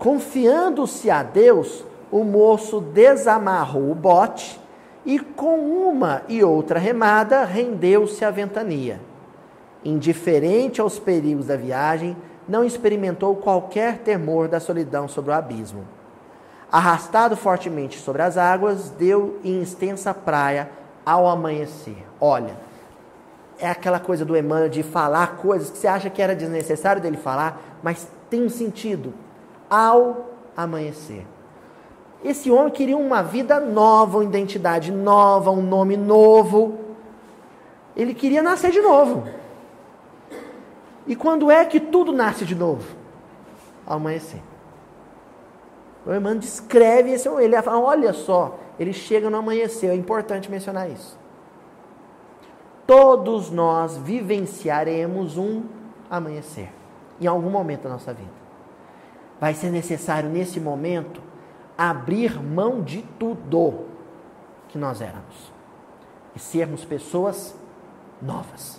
Confiando-se a Deus, o moço desamarrou o bote e, com uma e outra remada, rendeu-se à ventania. Indiferente aos perigos da viagem, não experimentou qualquer temor da solidão sobre o abismo arrastado fortemente sobre as águas, deu em extensa praia ao amanhecer. Olha, é aquela coisa do Emmanuel de falar coisas que você acha que era desnecessário dele falar, mas tem sentido. Ao amanhecer. Esse homem queria uma vida nova, uma identidade nova, um nome novo. Ele queria nascer de novo. E quando é que tudo nasce de novo? Ao amanhecer. O irmão descreve esse ele fala, olha só, ele chega no amanhecer, é importante mencionar isso. Todos nós vivenciaremos um amanhecer em algum momento da nossa vida. Vai ser necessário nesse momento abrir mão de tudo que nós éramos e sermos pessoas novas.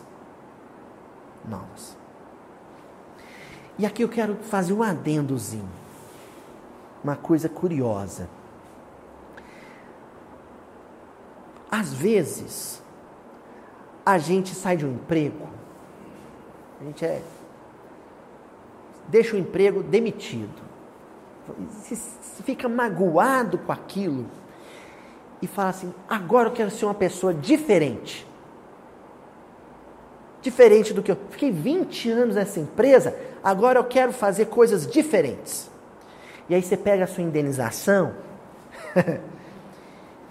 Novas. E aqui eu quero fazer um adendozinho. Uma coisa curiosa. Às vezes, a gente sai de um emprego, a gente é. deixa o emprego demitido. Se, se fica magoado com aquilo e fala assim: agora eu quero ser uma pessoa diferente. Diferente do que eu. Fiquei 20 anos nessa empresa, agora eu quero fazer coisas diferentes. E aí você pega a sua indenização.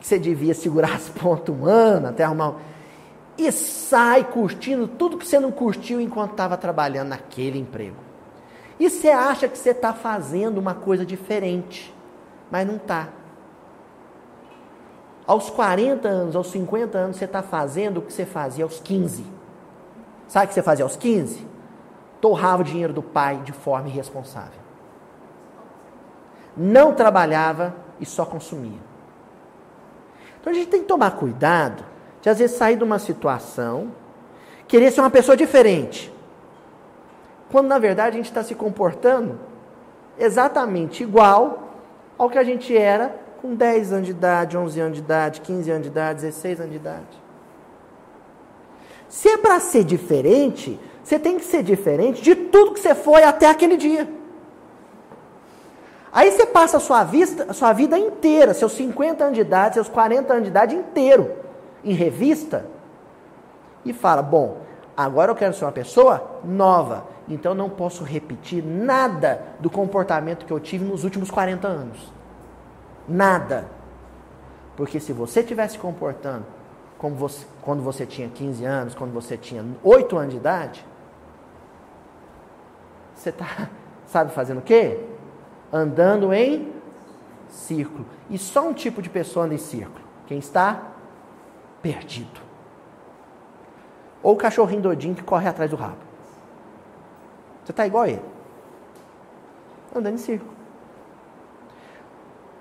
que você devia segurar as pontas um ano até arrumar. E sai curtindo tudo que você não curtiu enquanto estava trabalhando naquele emprego. E você acha que você está fazendo uma coisa diferente, mas não está. Aos 40 anos, aos 50 anos, você está fazendo o que você fazia aos 15. Sabe o que você fazia aos 15? Torrava o dinheiro do pai de forma irresponsável. Não trabalhava e só consumia. Então a gente tem que tomar cuidado de às vezes sair de uma situação, querer ser uma pessoa diferente, quando na verdade a gente está se comportando exatamente igual ao que a gente era com 10 anos de idade, 11 anos de idade, 15 anos de idade, 16 anos de idade. Se é para ser diferente, você tem que ser diferente de tudo que você foi até aquele dia. Aí você passa a sua, vista, a sua vida inteira, seus 50 anos de idade, seus 40 anos de idade inteiro, em revista, e fala: bom, agora eu quero ser uma pessoa nova, então não posso repetir nada do comportamento que eu tive nos últimos 40 anos. Nada. Porque se você estivesse comportando como você, quando você tinha 15 anos, quando você tinha 8 anos de idade, você está, sabe, fazendo o quê? andando em círculo. E só um tipo de pessoa anda em círculo: quem está perdido. Ou o cachorrinho doidinho que corre atrás do rabo. Você está igual a ele. Andando em círculo.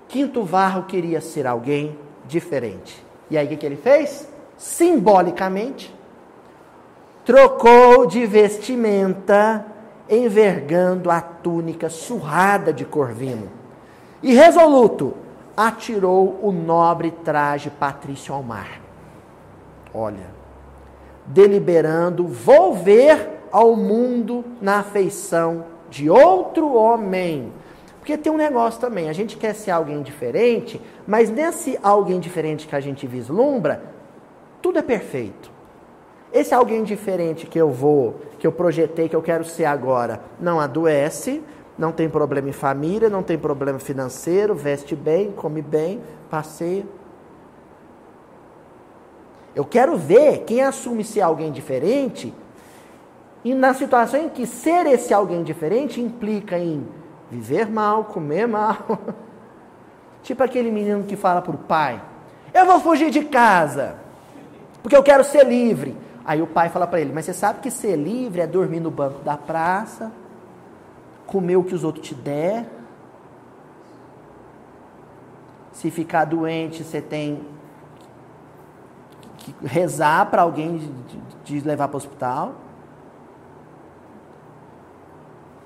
Quinto Varro queria ser alguém diferente. E aí o que ele fez? Simbolicamente, trocou de vestimenta envergando a túnica surrada de corvino. E resoluto, atirou o nobre traje patrício ao mar. Olha, deliberando volver ao mundo na afeição de outro homem. Porque tem um negócio também, a gente quer ser alguém diferente, mas nesse alguém diferente que a gente vislumbra, tudo é perfeito. Esse alguém diferente que eu vou, que eu projetei, que eu quero ser agora, não adoece, não tem problema em família, não tem problema financeiro, veste bem, come bem, passeia. Eu quero ver quem assume ser alguém diferente e na situação em que ser esse alguém diferente implica em viver mal, comer mal. tipo aquele menino que fala para o pai: Eu vou fugir de casa, porque eu quero ser livre. Aí o pai fala para ele: Mas você sabe que ser livre é dormir no banco da praça, comer o que os outros te der. Se ficar doente, você tem que rezar para alguém te levar para o hospital.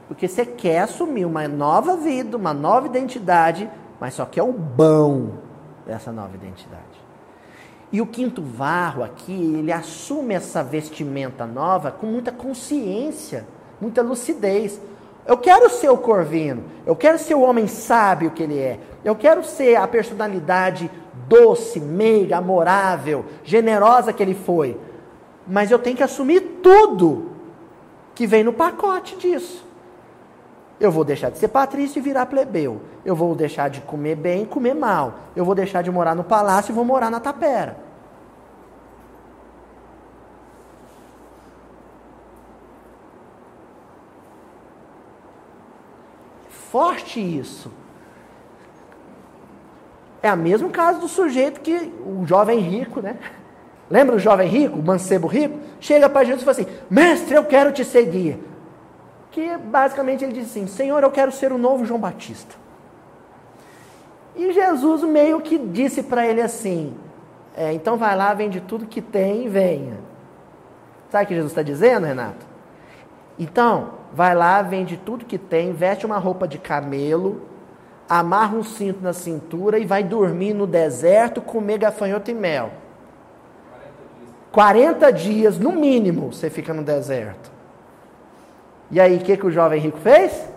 Porque você quer assumir uma nova vida, uma nova identidade, mas só quer o bom dessa nova identidade. E o quinto varro aqui, ele assume essa vestimenta nova com muita consciência, muita lucidez. Eu quero ser o Corvino, eu quero ser o homem sábio que ele é, eu quero ser a personalidade doce, meiga, amorável, generosa que ele foi. Mas eu tenho que assumir tudo que vem no pacote disso. Eu vou deixar de ser patrício e virar plebeu. Eu vou deixar de comer bem e comer mal. Eu vou deixar de morar no palácio e vou morar na tapera. Forte isso. É o mesmo caso do sujeito que o jovem rico, né? Lembra o jovem rico, o mancebo rico? Chega para Jesus e fala assim: Mestre, eu quero te seguir que basicamente ele diz assim: Senhor, eu quero ser o novo João Batista. E Jesus meio que disse para ele assim: é, então vai lá, vende tudo que tem e venha. Sabe o que Jesus está dizendo, Renato? Então, vai lá, vende tudo que tem, veste uma roupa de camelo, amarra um cinto na cintura e vai dormir no deserto, comer gafanhoto e mel. 40 dias, no mínimo, você fica no deserto. E aí, o que, que o jovem rico fez?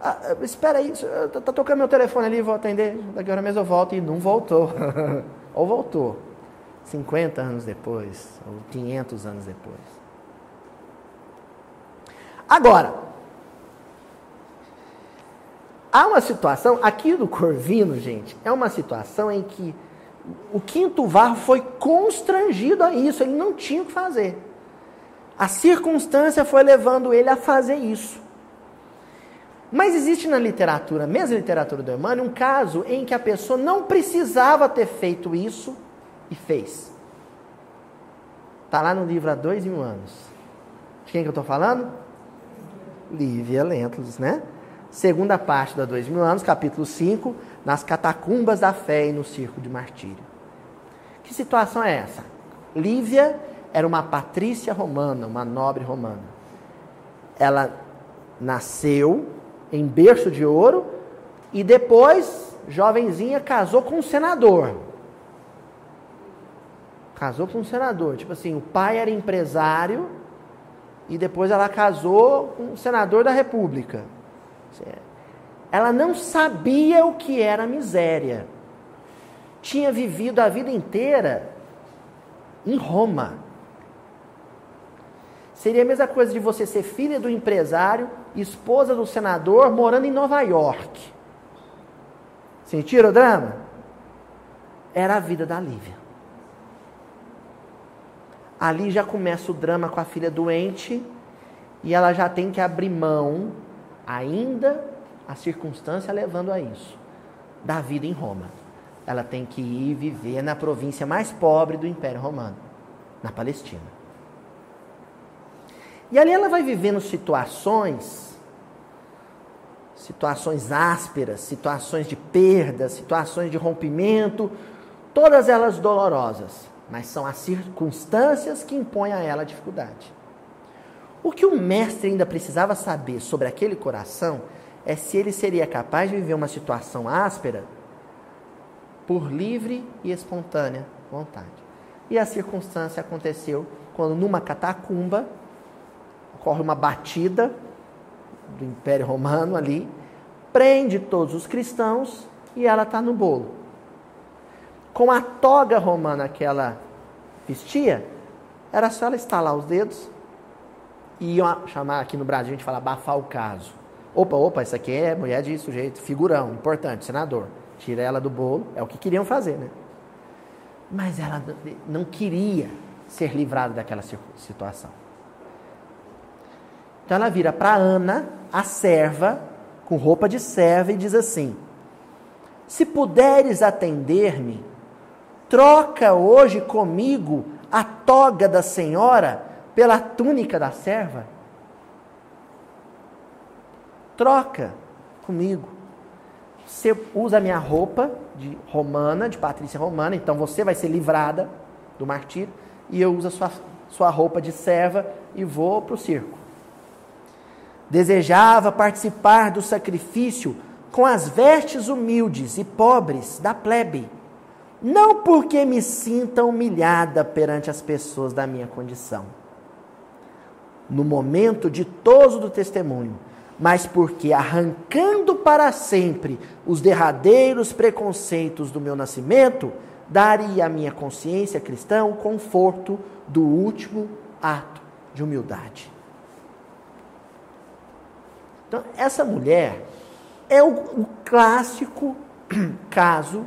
Ah, espera aí, está tá tocando meu telefone ali, vou atender, daqui a hora mesmo eu volto. E não voltou. ou voltou. 50 anos depois, ou 500 anos depois. Agora, há uma situação, aqui do Corvino, gente, é uma situação em que o quinto varro foi constrangido a isso, ele não tinha o que fazer. A circunstância foi levando ele a fazer isso. Mas existe na literatura, mesmo literatura do Emmanuel, um caso em que a pessoa não precisava ter feito isso e fez. Está lá no livro há dois mil anos. De quem que eu estou falando? Lívia Lentulus, né? Segunda parte da dois mil anos, capítulo 5, nas catacumbas da fé e no circo de martírio. Que situação é essa? Lívia era uma patrícia romana, uma nobre romana. Ela nasceu em berço de ouro e depois, jovenzinha, casou com um senador. Casou com um senador. Tipo assim, o pai era empresário e depois ela casou com um senador da república. Ela não sabia o que era miséria. Tinha vivido a vida inteira em Roma. Seria a mesma coisa de você ser filha do empresário, esposa do senador, morando em Nova York. Sentiram o drama? Era a vida da Lívia. Ali já começa o drama com a filha doente e ela já tem que abrir mão, ainda a circunstância levando a isso, da vida em Roma. Ela tem que ir viver na província mais pobre do Império Romano, na Palestina. E ali ela vai vivendo situações, situações ásperas, situações de perda, situações de rompimento, todas elas dolorosas, mas são as circunstâncias que impõem a ela a dificuldade. O que o mestre ainda precisava saber sobre aquele coração é se ele seria capaz de viver uma situação áspera por livre e espontânea vontade. E a circunstância aconteceu quando, numa catacumba, ocorre uma batida do Império Romano ali, prende todos os cristãos e ela está no bolo. Com a toga romana que ela vestia, era só ela estalar os dedos iam chamar aqui no Brasil, a gente fala abafar o caso. Opa, opa, isso aqui é mulher de sujeito, figurão, importante, senador. Tira ela do bolo, é o que queriam fazer, né? Mas ela não queria ser livrada daquela situação. Então ela vira para Ana, a serva, com roupa de serva, e diz assim: Se puderes atender-me, troca hoje comigo a toga da senhora pela túnica da serva. Troca comigo. Você usa a minha roupa de romana, de patrícia romana, então você vai ser livrada do martírio, e eu uso a sua, sua roupa de serva e vou para o circo. Desejava participar do sacrifício com as vestes humildes e pobres da plebe, não porque me sinta humilhada perante as pessoas da minha condição, no momento ditoso do testemunho, mas porque, arrancando para sempre os derradeiros preconceitos do meu nascimento, daria à minha consciência cristã o conforto do último ato de humildade. Então, essa mulher é o, o clássico caso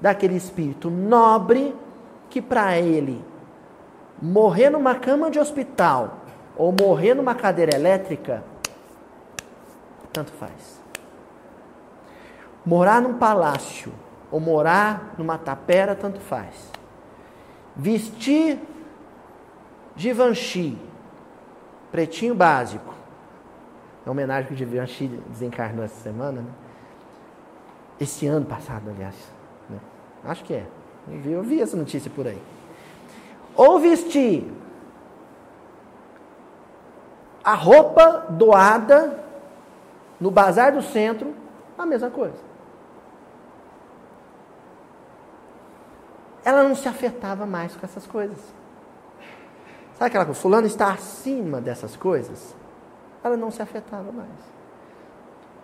daquele espírito nobre que, para ele, morrer numa cama de hospital ou morrer numa cadeira elétrica, tanto faz. Morar num palácio ou morar numa tapera, tanto faz. Vestir Givenchy, pretinho básico, é homenagem que o Givenchy desencarnou essa semana, né? Esse ano passado, aliás. Né? Acho que é. Eu vi, eu vi essa notícia por aí. Ou vestir A roupa doada no bazar do centro, a mesma coisa. Ela não se afetava mais com essas coisas. Sabe aquela coisa? Fulano está acima dessas coisas? Ela não se afetava mais.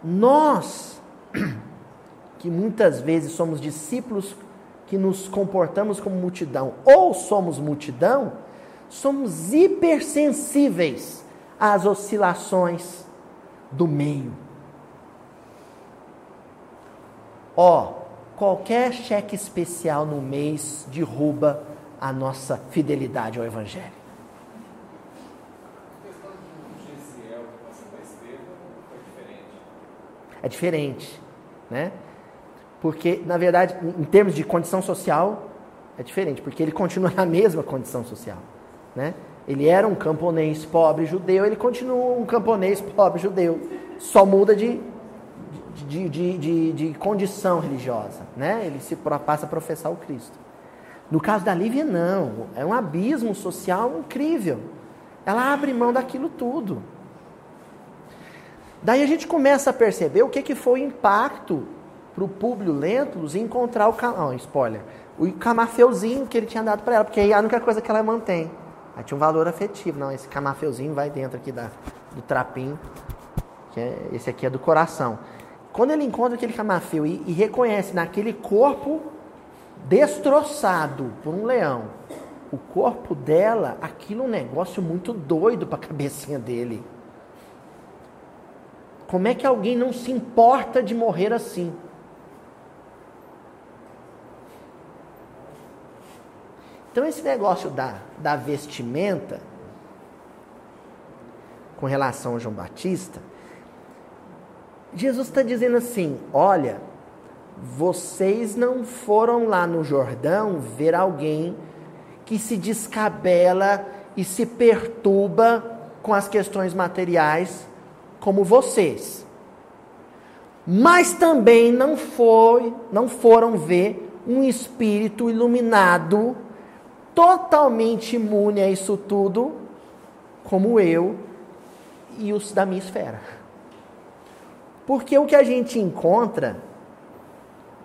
Nós, que muitas vezes somos discípulos que nos comportamos como multidão, ou somos multidão, somos hipersensíveis às oscilações do meio. Ó, qualquer cheque especial no mês derruba a nossa fidelidade ao Evangelho. É diferente, né? Porque, na verdade, em termos de condição social, é diferente, porque ele continua na mesma condição social, né? Ele era um camponês pobre judeu, ele continua um camponês pobre judeu, só muda de, de, de, de, de condição religiosa, né? Ele se passa a professar o Cristo. No caso da Lívia, não. É um abismo social incrível. Ela abre mão daquilo tudo. Daí a gente começa a perceber o que, que foi o impacto para o Públio Lentulus encontrar o... Não, spoiler. O camafeuzinho que ele tinha dado para ela, porque aí é a única coisa que ela mantém. Aí tinha um valor afetivo. Não, esse camafeuzinho vai dentro aqui da, do trapinho. Que é, esse aqui é do coração. Quando ele encontra aquele camafeu e, e reconhece naquele corpo destroçado por um leão, o corpo dela, aquilo é um negócio muito doido para a cabecinha dele. Como é que alguém não se importa de morrer assim? Então, esse negócio da, da vestimenta, com relação ao João Batista, Jesus está dizendo assim: olha, vocês não foram lá no Jordão ver alguém que se descabela e se perturba com as questões materiais como vocês. Mas também não foi, não foram ver um espírito iluminado totalmente imune a isso tudo, como eu e os da minha esfera. Porque o que a gente encontra,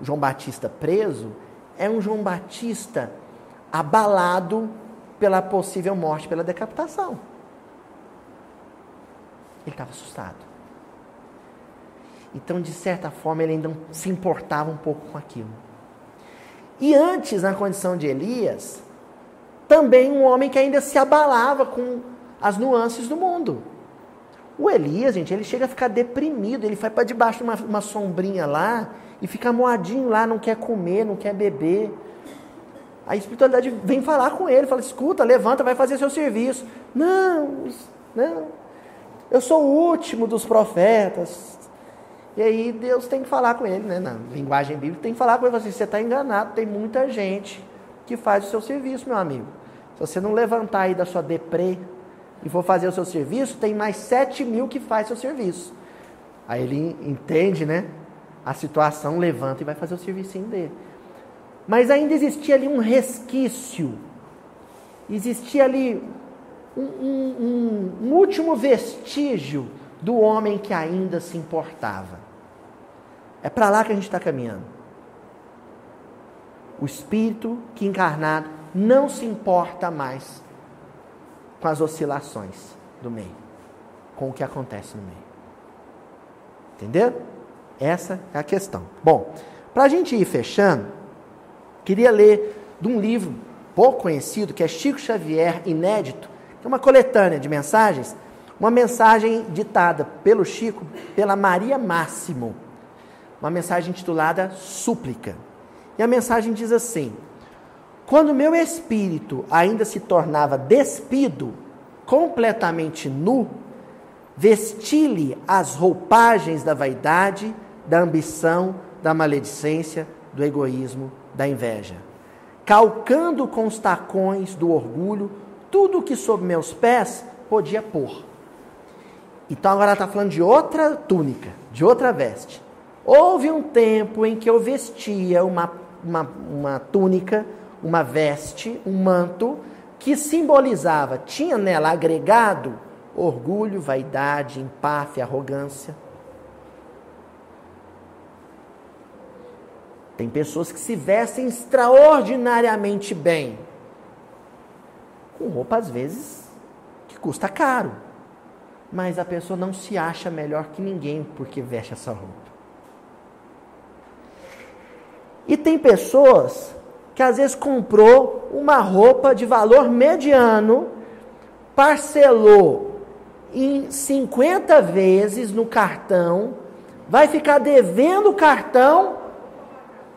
João Batista preso, é um João Batista abalado pela possível morte pela decapitação. Ele estava assustado. Então, de certa forma, ele ainda se importava um pouco com aquilo. E antes, na condição de Elias, também um homem que ainda se abalava com as nuances do mundo. O Elias, gente, ele chega a ficar deprimido, ele vai para debaixo de uma, uma, sombrinha lá e fica moadinho lá, não quer comer, não quer beber. A espiritualidade vem falar com ele, fala: escuta, levanta, vai fazer seu serviço. Não, não. Eu sou o último dos profetas. E aí Deus tem que falar com ele, né? Na linguagem bíblica, tem que falar com ele assim: você está enganado, tem muita gente que faz o seu serviço, meu amigo. Se você não levantar aí da sua deprê e for fazer o seu serviço, tem mais 7 mil que faz seu serviço. Aí ele entende, né? A situação, levanta e vai fazer o servicinho dele. Mas ainda existia ali um resquício. Existia ali um, um, um, um último vestígio do homem que ainda se importava. É para lá que a gente está caminhando o espírito que encarnado não se importa mais com as oscilações do meio, com o que acontece no meio. Entendeu? Essa é a questão. Bom, para a gente ir fechando, queria ler de um livro pouco conhecido, que é Chico Xavier Inédito, que é uma coletânea de mensagens, uma mensagem ditada pelo Chico, pela Maria Máximo, uma mensagem intitulada Súplica. E a mensagem diz assim: Quando meu espírito ainda se tornava despido, completamente nu, vesti-lhe as roupagens da vaidade, da ambição, da maledicência, do egoísmo, da inveja, calcando com os tacões do orgulho tudo o que sob meus pés podia pôr. Então agora está falando de outra túnica, de outra veste. Houve um tempo em que eu vestia uma uma, uma túnica, uma veste, um manto, que simbolizava, tinha nela agregado orgulho, vaidade, empáfia, arrogância. Tem pessoas que se vestem extraordinariamente bem, com roupa às vezes que custa caro, mas a pessoa não se acha melhor que ninguém porque veste essa roupa. E tem pessoas que às vezes comprou uma roupa de valor mediano, parcelou em 50 vezes no cartão, vai ficar devendo o cartão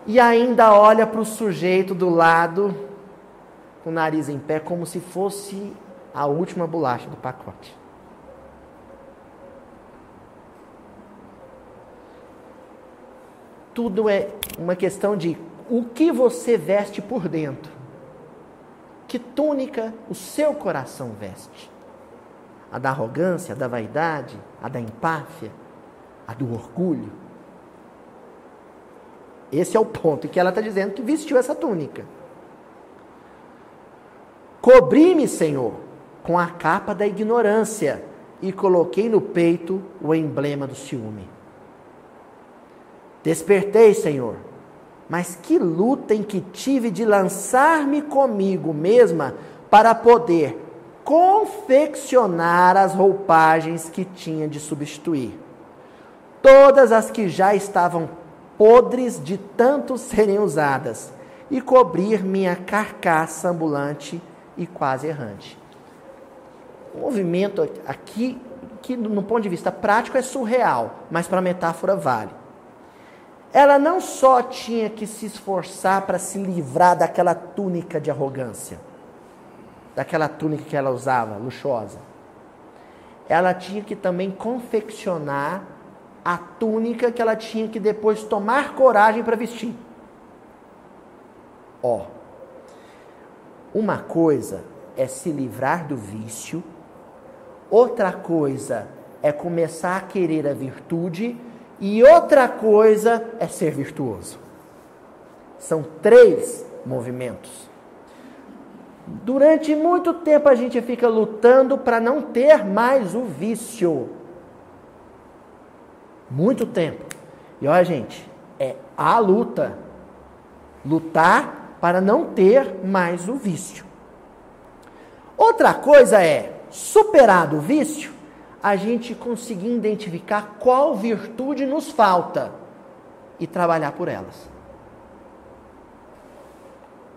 e ainda olha para o sujeito do lado com o nariz em pé como se fosse a última bolacha do pacote. Tudo é uma questão de o que você veste por dentro. Que túnica o seu coração veste? A da arrogância, a da vaidade, a da empáfia, a do orgulho? Esse é o ponto em que ela está dizendo que vestiu essa túnica. Cobri-me, Senhor, com a capa da ignorância e coloquei no peito o emblema do ciúme. Despertei, Senhor, mas que luta em que tive de lançar-me comigo mesma para poder confeccionar as roupagens que tinha de substituir. Todas as que já estavam podres de tanto serem usadas, e cobrir minha carcaça ambulante e quase errante. O movimento aqui, que no ponto de vista prático é surreal, mas para a metáfora vale. Ela não só tinha que se esforçar para se livrar daquela túnica de arrogância, daquela túnica que ela usava, luxuosa. Ela tinha que também confeccionar a túnica que ela tinha que depois tomar coragem para vestir. Ó, uma coisa é se livrar do vício, outra coisa é começar a querer a virtude e outra coisa é ser virtuoso. São três movimentos. Durante muito tempo a gente fica lutando para não ter mais o vício muito tempo. E olha, gente, é a luta. Lutar para não ter mais o vício. Outra coisa é, superado o vício, a gente conseguir identificar qual virtude nos falta e trabalhar por elas.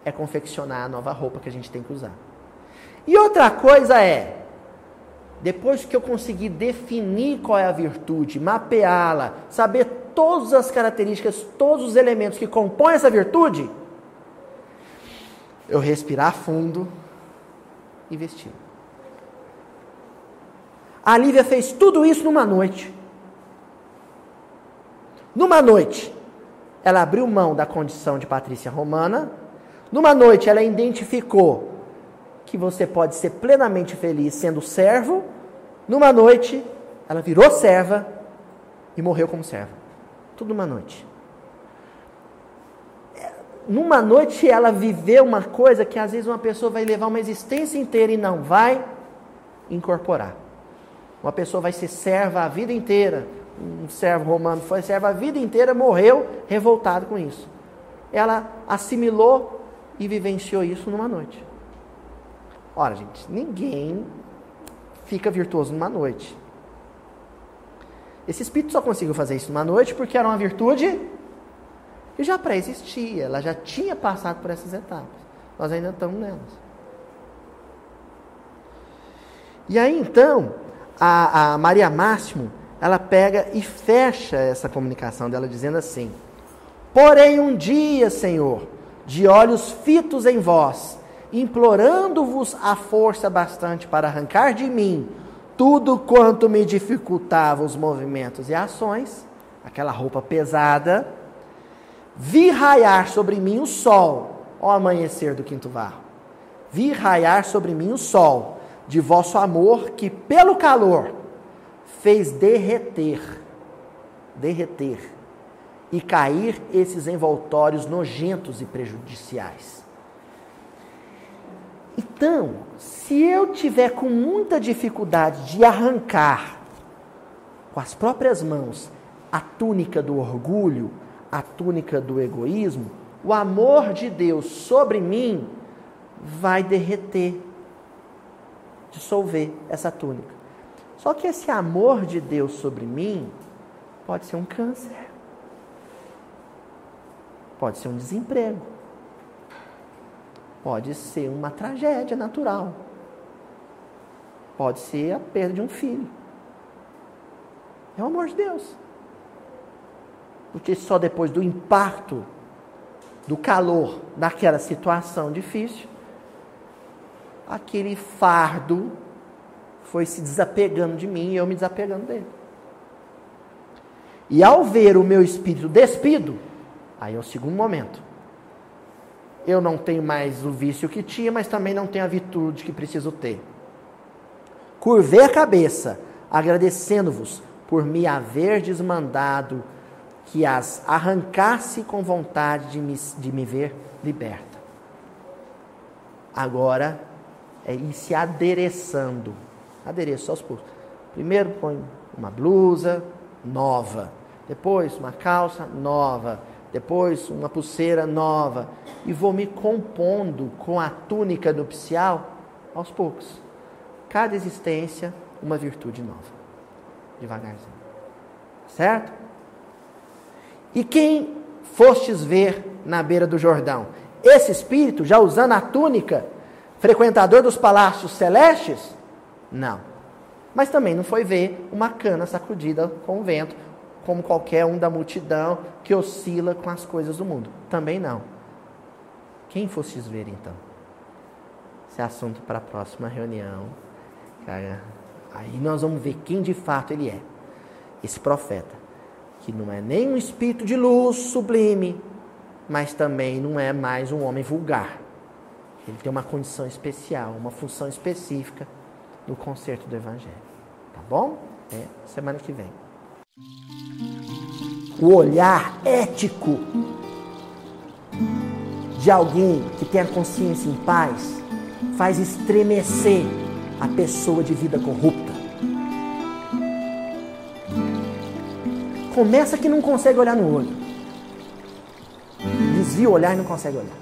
É confeccionar a nova roupa que a gente tem que usar. E outra coisa é, depois que eu conseguir definir qual é a virtude, mapeá-la, saber todas as características, todos os elementos que compõem essa virtude, eu respirar fundo e vestir. A Lívia fez tudo isso numa noite. Numa noite, ela abriu mão da condição de Patrícia Romana. Numa noite, ela identificou que você pode ser plenamente feliz sendo servo. Numa noite, ela virou serva e morreu como serva. Tudo numa noite. Numa noite ela viveu uma coisa que às vezes uma pessoa vai levar uma existência inteira e não vai incorporar. Uma pessoa vai ser serva a vida inteira. Um servo romano foi servo a vida inteira, morreu revoltado com isso. Ela assimilou e vivenciou isso numa noite. Ora, gente, ninguém fica virtuoso numa noite. Esse espírito só conseguiu fazer isso numa noite porque era uma virtude que já pré-existia, ela já tinha passado por essas etapas. Nós ainda estamos nelas. E aí então, a, a Maria Máximo, ela pega e fecha essa comunicação dela dizendo assim: Porém, um dia, Senhor, de olhos fitos em vós, implorando-vos a força bastante para arrancar de mim tudo quanto me dificultava os movimentos e ações, aquela roupa pesada, vi raiar sobre mim o sol, ó amanhecer do quinto varro. Vi raiar sobre mim o sol de vosso amor que pelo calor fez derreter, derreter e cair esses envoltórios nojentos e prejudiciais. Então, se eu tiver com muita dificuldade de arrancar com as próprias mãos a túnica do orgulho, a túnica do egoísmo, o amor de Deus sobre mim vai derreter, dissolver essa túnica. Só que esse amor de Deus sobre mim pode ser um câncer, pode ser um desemprego, pode ser uma tragédia natural, pode ser a perda de um filho. É o amor de Deus. Porque só depois do impacto, do calor daquela situação difícil, aquele fardo foi se desapegando de mim e eu me desapegando dele. E ao ver o meu espírito despido, aí é o segundo momento. Eu não tenho mais o vício que tinha, mas também não tenho a virtude que preciso ter. Curvei a cabeça, agradecendo-vos por me haverdes mandado que as arrancasse com vontade de me, de me ver liberta. Agora é ir se adereçando. Adereço aos poucos. Primeiro põe uma blusa nova, depois uma calça nova, depois uma pulseira nova e vou me compondo com a túnica nupcial aos poucos. Cada existência uma virtude nova. Devagarzinho. Certo? E quem fostes ver na beira do Jordão? Esse espírito, já usando a túnica, frequentador dos palácios celestes? Não. Mas também não foi ver uma cana sacudida com o vento, como qualquer um da multidão que oscila com as coisas do mundo. Também não. Quem fostes ver então? Esse é assunto para a próxima reunião. Aí nós vamos ver quem de fato ele é. Esse profeta que não é nem um espírito de luz sublime, mas também não é mais um homem vulgar. Ele tem uma condição especial, uma função específica no concerto do Evangelho. Tá bom? É semana que vem. O olhar ético de alguém que tem a consciência em paz faz estremecer a pessoa de vida corrupta. Começa que não consegue olhar no olho. Desvia o olhar e não consegue olhar.